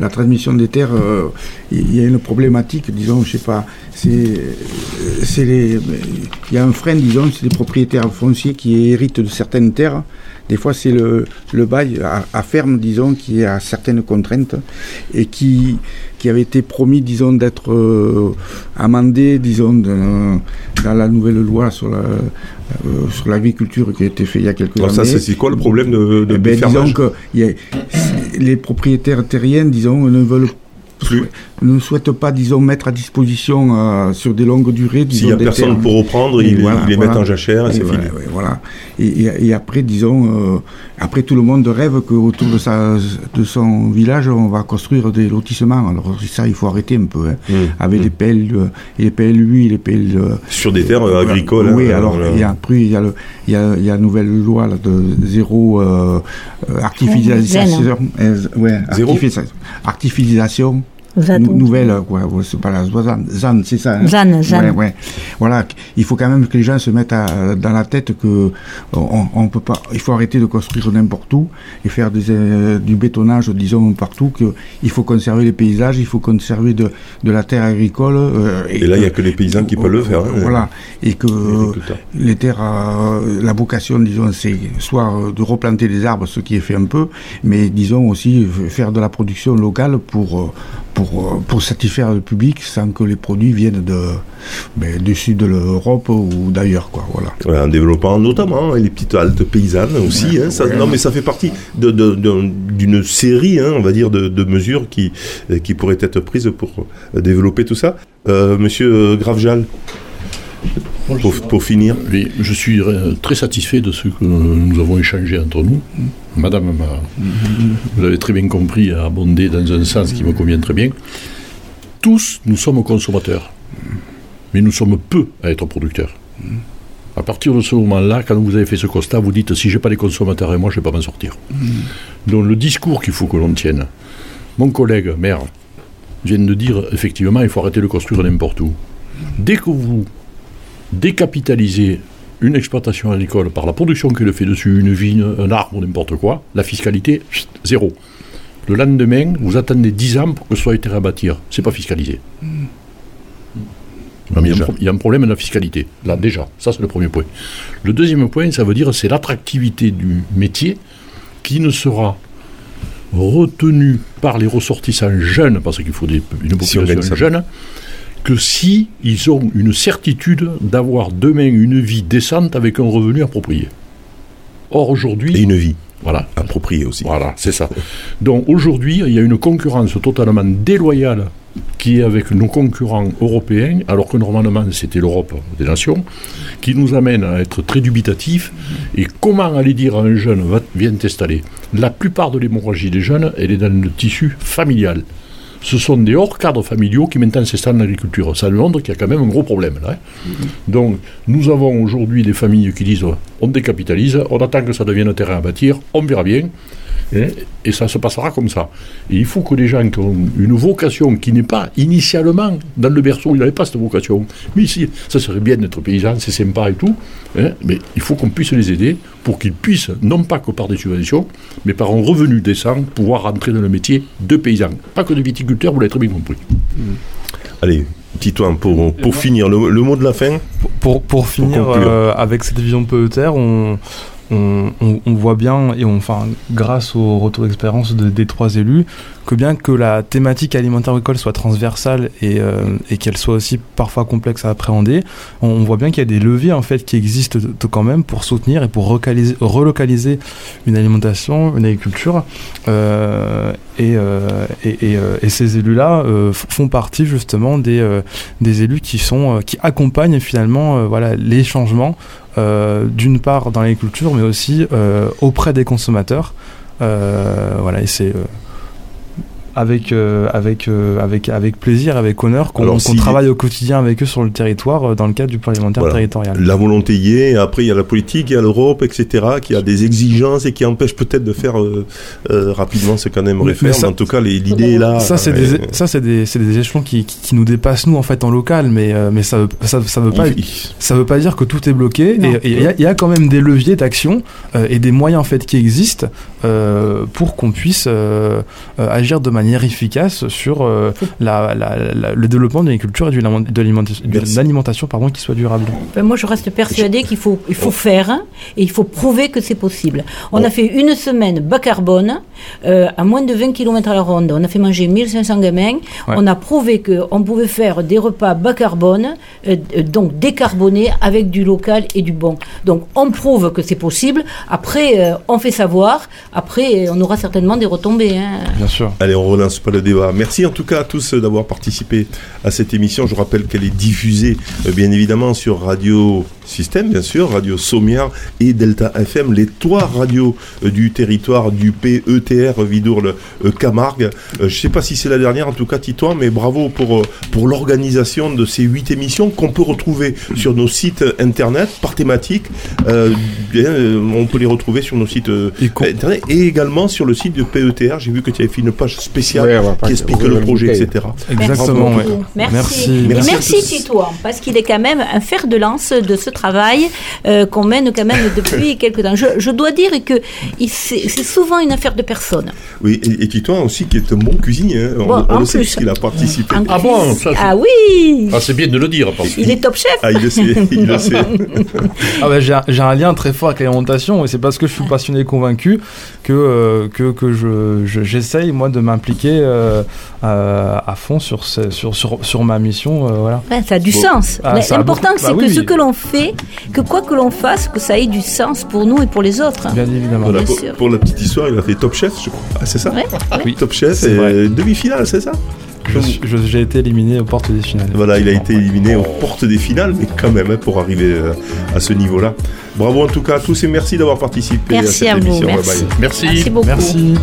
Speaker 4: la transmission des terres, il y a une problématique, disons, je sais pas, c'est, il y a un frein, disons, c'est les propriétaires fonciers qui héritent de certaines terres des fois, c'est le, le bail à, ferme, disons, qui a certaines contraintes et qui, qui avait été promis, disons, d'être euh, amendé, disons, dans la nouvelle loi sur la, euh, sur l'agriculture qui a été fait il y a quelques
Speaker 2: Alors
Speaker 4: années.
Speaker 2: Ça, c'est quoi le problème de, de,
Speaker 4: eh ben, Disons que les propriétaires terriens, disons, ne veulent ne souhaite pas, disons, mettre à disposition euh, sur des longues durées.
Speaker 2: S'il n'y a personne pour reprendre, ils, les mettent en jachère et, c'est fini.
Speaker 4: voilà. Et, après, disons, euh, après tout le monde rêve qu'autour de, sa, de son village, on va construire des lotissements. Alors ça, il faut arrêter un peu. Hein. Mmh. Avec les PLU, les PLU, les PL...
Speaker 2: Sur des terres agricoles.
Speaker 4: Oui, hein, alors il y a après, il y a, le, il y a, il y a une nouvelle loi là, de zéro euh, artificialisation. ouais, artificialisation nouvelle, quoi. C'est pas la Zan, c'est ça.
Speaker 6: Hein? Zan, Zan.
Speaker 4: Ouais, ouais. Voilà. Il faut quand même que les gens se mettent à, dans la tête que on, on, peut pas. Il faut arrêter de construire n'importe où et faire des, euh, du bétonnage, disons partout. Que il faut conserver les paysages, il faut conserver de, de la terre agricole.
Speaker 2: Euh, et, là, il y a que les paysans qui peuvent le faire. Hein,
Speaker 4: voilà. Et que les terres, euh, la vocation, disons, c'est soit de replanter des arbres, ce qui est fait un peu, mais disons aussi faire de la production locale pour pour, pour satisfaire le public sans que les produits viennent de, ben, du sud de l'Europe ou d'ailleurs. Quoi, voilà.
Speaker 2: en développant notamment les petites haltes paysannes aussi. Hein, ça, Non, mais ça fait partie d'une de, série, hein, on va dire, de, mesures qui, qui pourraient être prises pour développer tout ça. Euh, monsieur Gravejal pour, finir.
Speaker 5: Oui, je suis très satisfait de ce que nous avons échangé entre nous. Madame, vous avez très bien compris, a abondé dans un sens qui me convient très bien. Tous, nous sommes consommateurs, mais nous sommes peu à être producteurs. À partir de ce moment-là, quand vous avez fait ce constat, vous dites si j'ai pas les consommateurs et moi, je ne vais pas m'en sortir. Donc le discours qu'il faut que l'on tienne, mon collègue maire vient de dire effectivement, il faut arrêter de construire n'importe où. Dès que vous décapitaliser une exploitation agricole par la production qu'elle fait dessus, une vigne, un arbre, n'importe quoi, la fiscalité, zéro. Le lendemain, vous attendez 10 ans pour que ce soit été à bâtir. C'est pas fiscalisé. il, y a un, problème de la fiscalité. Là, déjà, ça c'est le premier point. Le deuxième point, ça veut dire c'est l'attractivité du métier qui ne sera retenu par les ressortissants jeunes, parce qu'il faut des, une population jeune, que si ils ont une certitude d'avoir demain une vie décente avec un revenu approprié. Or aujourd'hui,
Speaker 2: Et une vie
Speaker 5: voilà,
Speaker 2: appropriée aussi.
Speaker 5: voilà, c'est ça. Donc aujourd'hui, il y a une concurrence totalement déloyale qui est avec nos concurrents européens, alors que normalement c'était l'Europe des nations, qui nous amène à être très dubitatifs. Et comment aller dire à un jeune, va, viens t'installer La plupart de l'hémorragie des jeunes, elle est dans le tissu familial. Ce sont des hors cadres familiaux qui maintenant s'installent dans l'agriculture. Ça montre qu'il y a quand même un gros problème là. hein. Donc nous avons aujourd'hui des familles qui disent on décapitalise, on attend que ça devienne un terrain à bâtir, on verra bien. Hein, Et ça se passera comme ça. Et il faut que les gens qui ont une vocation qui n'est pas initialement dans le berceau, ils n'avaient pas cette vocation. Mais ici, ça serait bien d'être paysan, c'est sympa et tout. hein, mais il faut qu'on puisse les aider pour qu'ils puissent, non pas que par des subventions, mais par un revenu décent, pouvoir rentrer dans le métier de paysan. Pas que de viticulteur, vous l'avez très bien compris.
Speaker 2: Allez, Titouan, pour, pour finir, le, le mot de la fin
Speaker 3: Pour, pour finir euh, avec cette vision PETR, on, on, voit bien, et on, enfin, grâce au retour d'expérience de- des trois élus, que bien que la thématique alimentaire agricole soit transversale et, euh, et qu'elle soit aussi parfois complexe à appréhender, on, voit bien qu'il y a des leviers en fait qui existent quand même pour soutenir et pour relocaliser, une alimentation, une agriculture. Euh, et, euh, et, ces élus-là font partie justement des, des élus qui sont qui accompagnent finalement voilà les changements d'une part dans l'agriculture mais aussi euh, auprès des consommateurs. Euh, voilà et c'est euh, avec euh, avec euh, avec avec plaisir avec honneur qu'on travaille au quotidien avec eux sur le territoire euh, dans le cadre du plan alimentaire
Speaker 2: Voilà.
Speaker 3: territorial
Speaker 2: La volonté y est, après il y a la politique, il y a l'Europe, etc., qui a des exigences et qui empêchent peut-être de faire euh, euh, rapidement ce qu'on aimerait
Speaker 3: Mais-
Speaker 2: faire,
Speaker 3: mais ça-
Speaker 2: mais en tout cas l'idée est là.
Speaker 3: ça c'est
Speaker 2: Ouais.
Speaker 3: des ça c'est des c'est des échelons qui, qui, qui nous dépassent nous en fait en local mais euh, mais ça veut ça, ça veut pas ça veut pas dire que tout est bloqué
Speaker 6: Non.
Speaker 3: et il y, y a quand même des leviers d'action euh, et des moyens en fait qui existent euh, pour qu'on puisse euh, euh, agir de manière efficace sur euh, la, la- la- le développement de l'agriculture et de l'alimentation-
Speaker 2: Merci.
Speaker 3: l'alimentation pardon qui soit durable.
Speaker 6: Ben, moi, je reste persuadée qu'il faut, il faut faire hein, et il faut prouver que c'est possible. On
Speaker 2: Oh.
Speaker 6: a fait une semaine bas carbone euh, à moins de 20 km à la ronde. On a fait manger 1500 gamins.
Speaker 3: Ouais.
Speaker 6: On a prouvé qu'on pouvait faire des repas bas carbone, euh, donc décarbonés avec du local et du bon. Donc, on prouve que c'est possible. Après, euh, on fait savoir. Après, on aura certainement des retombées. hein.
Speaker 3: Bien sûr.
Speaker 2: Allez, on Merci en tout cas à tous d'avoir participé à cette émission. Je rappelle qu'elle est diffusée euh, bien évidemment sur Radio Système, bien sûr, Radio Sommière et Delta FM, les trois radios euh, du territoire du PETR Vidourle euh, Camargue. Euh, je sais pas si c'est la dernière, en tout cas Titouan, mais bravo pour, pour l'organisation de ces huit émissions qu'on peut retrouver sur nos sites internet par thématique. On peut les retrouver sur nos sites internet et également sur le site de PETR. J'ai vu que tu avais fait une page spéciale
Speaker 4: Ouais,
Speaker 2: qui explique le projet, etc.
Speaker 3: Exactement.
Speaker 6: Merci
Speaker 3: ouais.
Speaker 6: Merci.
Speaker 3: Merci.
Speaker 6: Et
Speaker 2: Merci.
Speaker 6: Titouan, parce qu'il est quand même un fer de lance de ce travail euh, qu'on mène quand même depuis quelques temps. Je, je dois dire que c'est souvent une affaire de personnes.
Speaker 2: Oui, et, et Titouan aussi qui est un bon cuisinier. hein. On,
Speaker 6: Bon,
Speaker 2: on
Speaker 6: en
Speaker 2: le sait
Speaker 6: plus.
Speaker 2: puisqu'il a participé.
Speaker 6: En
Speaker 5: Ah
Speaker 6: cuisine.
Speaker 5: bon, ça, je-
Speaker 6: Ah oui
Speaker 5: Ah, c'est bien de le dire, parce
Speaker 6: Il est top chef
Speaker 2: Ah, il le sait, il le sait.
Speaker 3: Ah bah, j'ai un- lien très fort avec l'alimentation et c'est parce que je suis passionné et convaincu que, euh, que, que je, je- j'essaye moi de m'impliquer euh, euh, à fond sur, ce- sur, sur, sur ma mission. euh, voilà.
Speaker 6: Ouais, ça a du
Speaker 2: Bon.
Speaker 6: sens.
Speaker 3: Ah,
Speaker 6: L'important,
Speaker 3: beaucoup-
Speaker 6: c'est
Speaker 3: bah
Speaker 6: que
Speaker 3: oui.
Speaker 6: ce que l'on fait, que quoi que l'on fasse, que ça ait du sens pour nous et pour les autres.
Speaker 3: Bien évidemment.
Speaker 2: Voilà,
Speaker 6: Bien
Speaker 2: pour,
Speaker 6: sûr.
Speaker 2: pour la petite histoire, il a fait Top Chef, je crois. Ah, c'est ça
Speaker 6: Ouais,
Speaker 3: Oui,
Speaker 2: Top Chef et demi-finale, c'est ça
Speaker 3: j'ai été éliminé aux portes des finales.
Speaker 2: Voilà, il a été éliminé aux portes des finales, mais quand même, hein, pour arriver euh, à ce niveau-là. Bravo en tout cas à tous et merci d'avoir participé à
Speaker 6: Merci
Speaker 2: cette
Speaker 6: à vous.
Speaker 2: émission. Bye
Speaker 6: Merci.
Speaker 2: bye.
Speaker 5: merci.
Speaker 6: Merci beaucoup.
Speaker 3: Merci.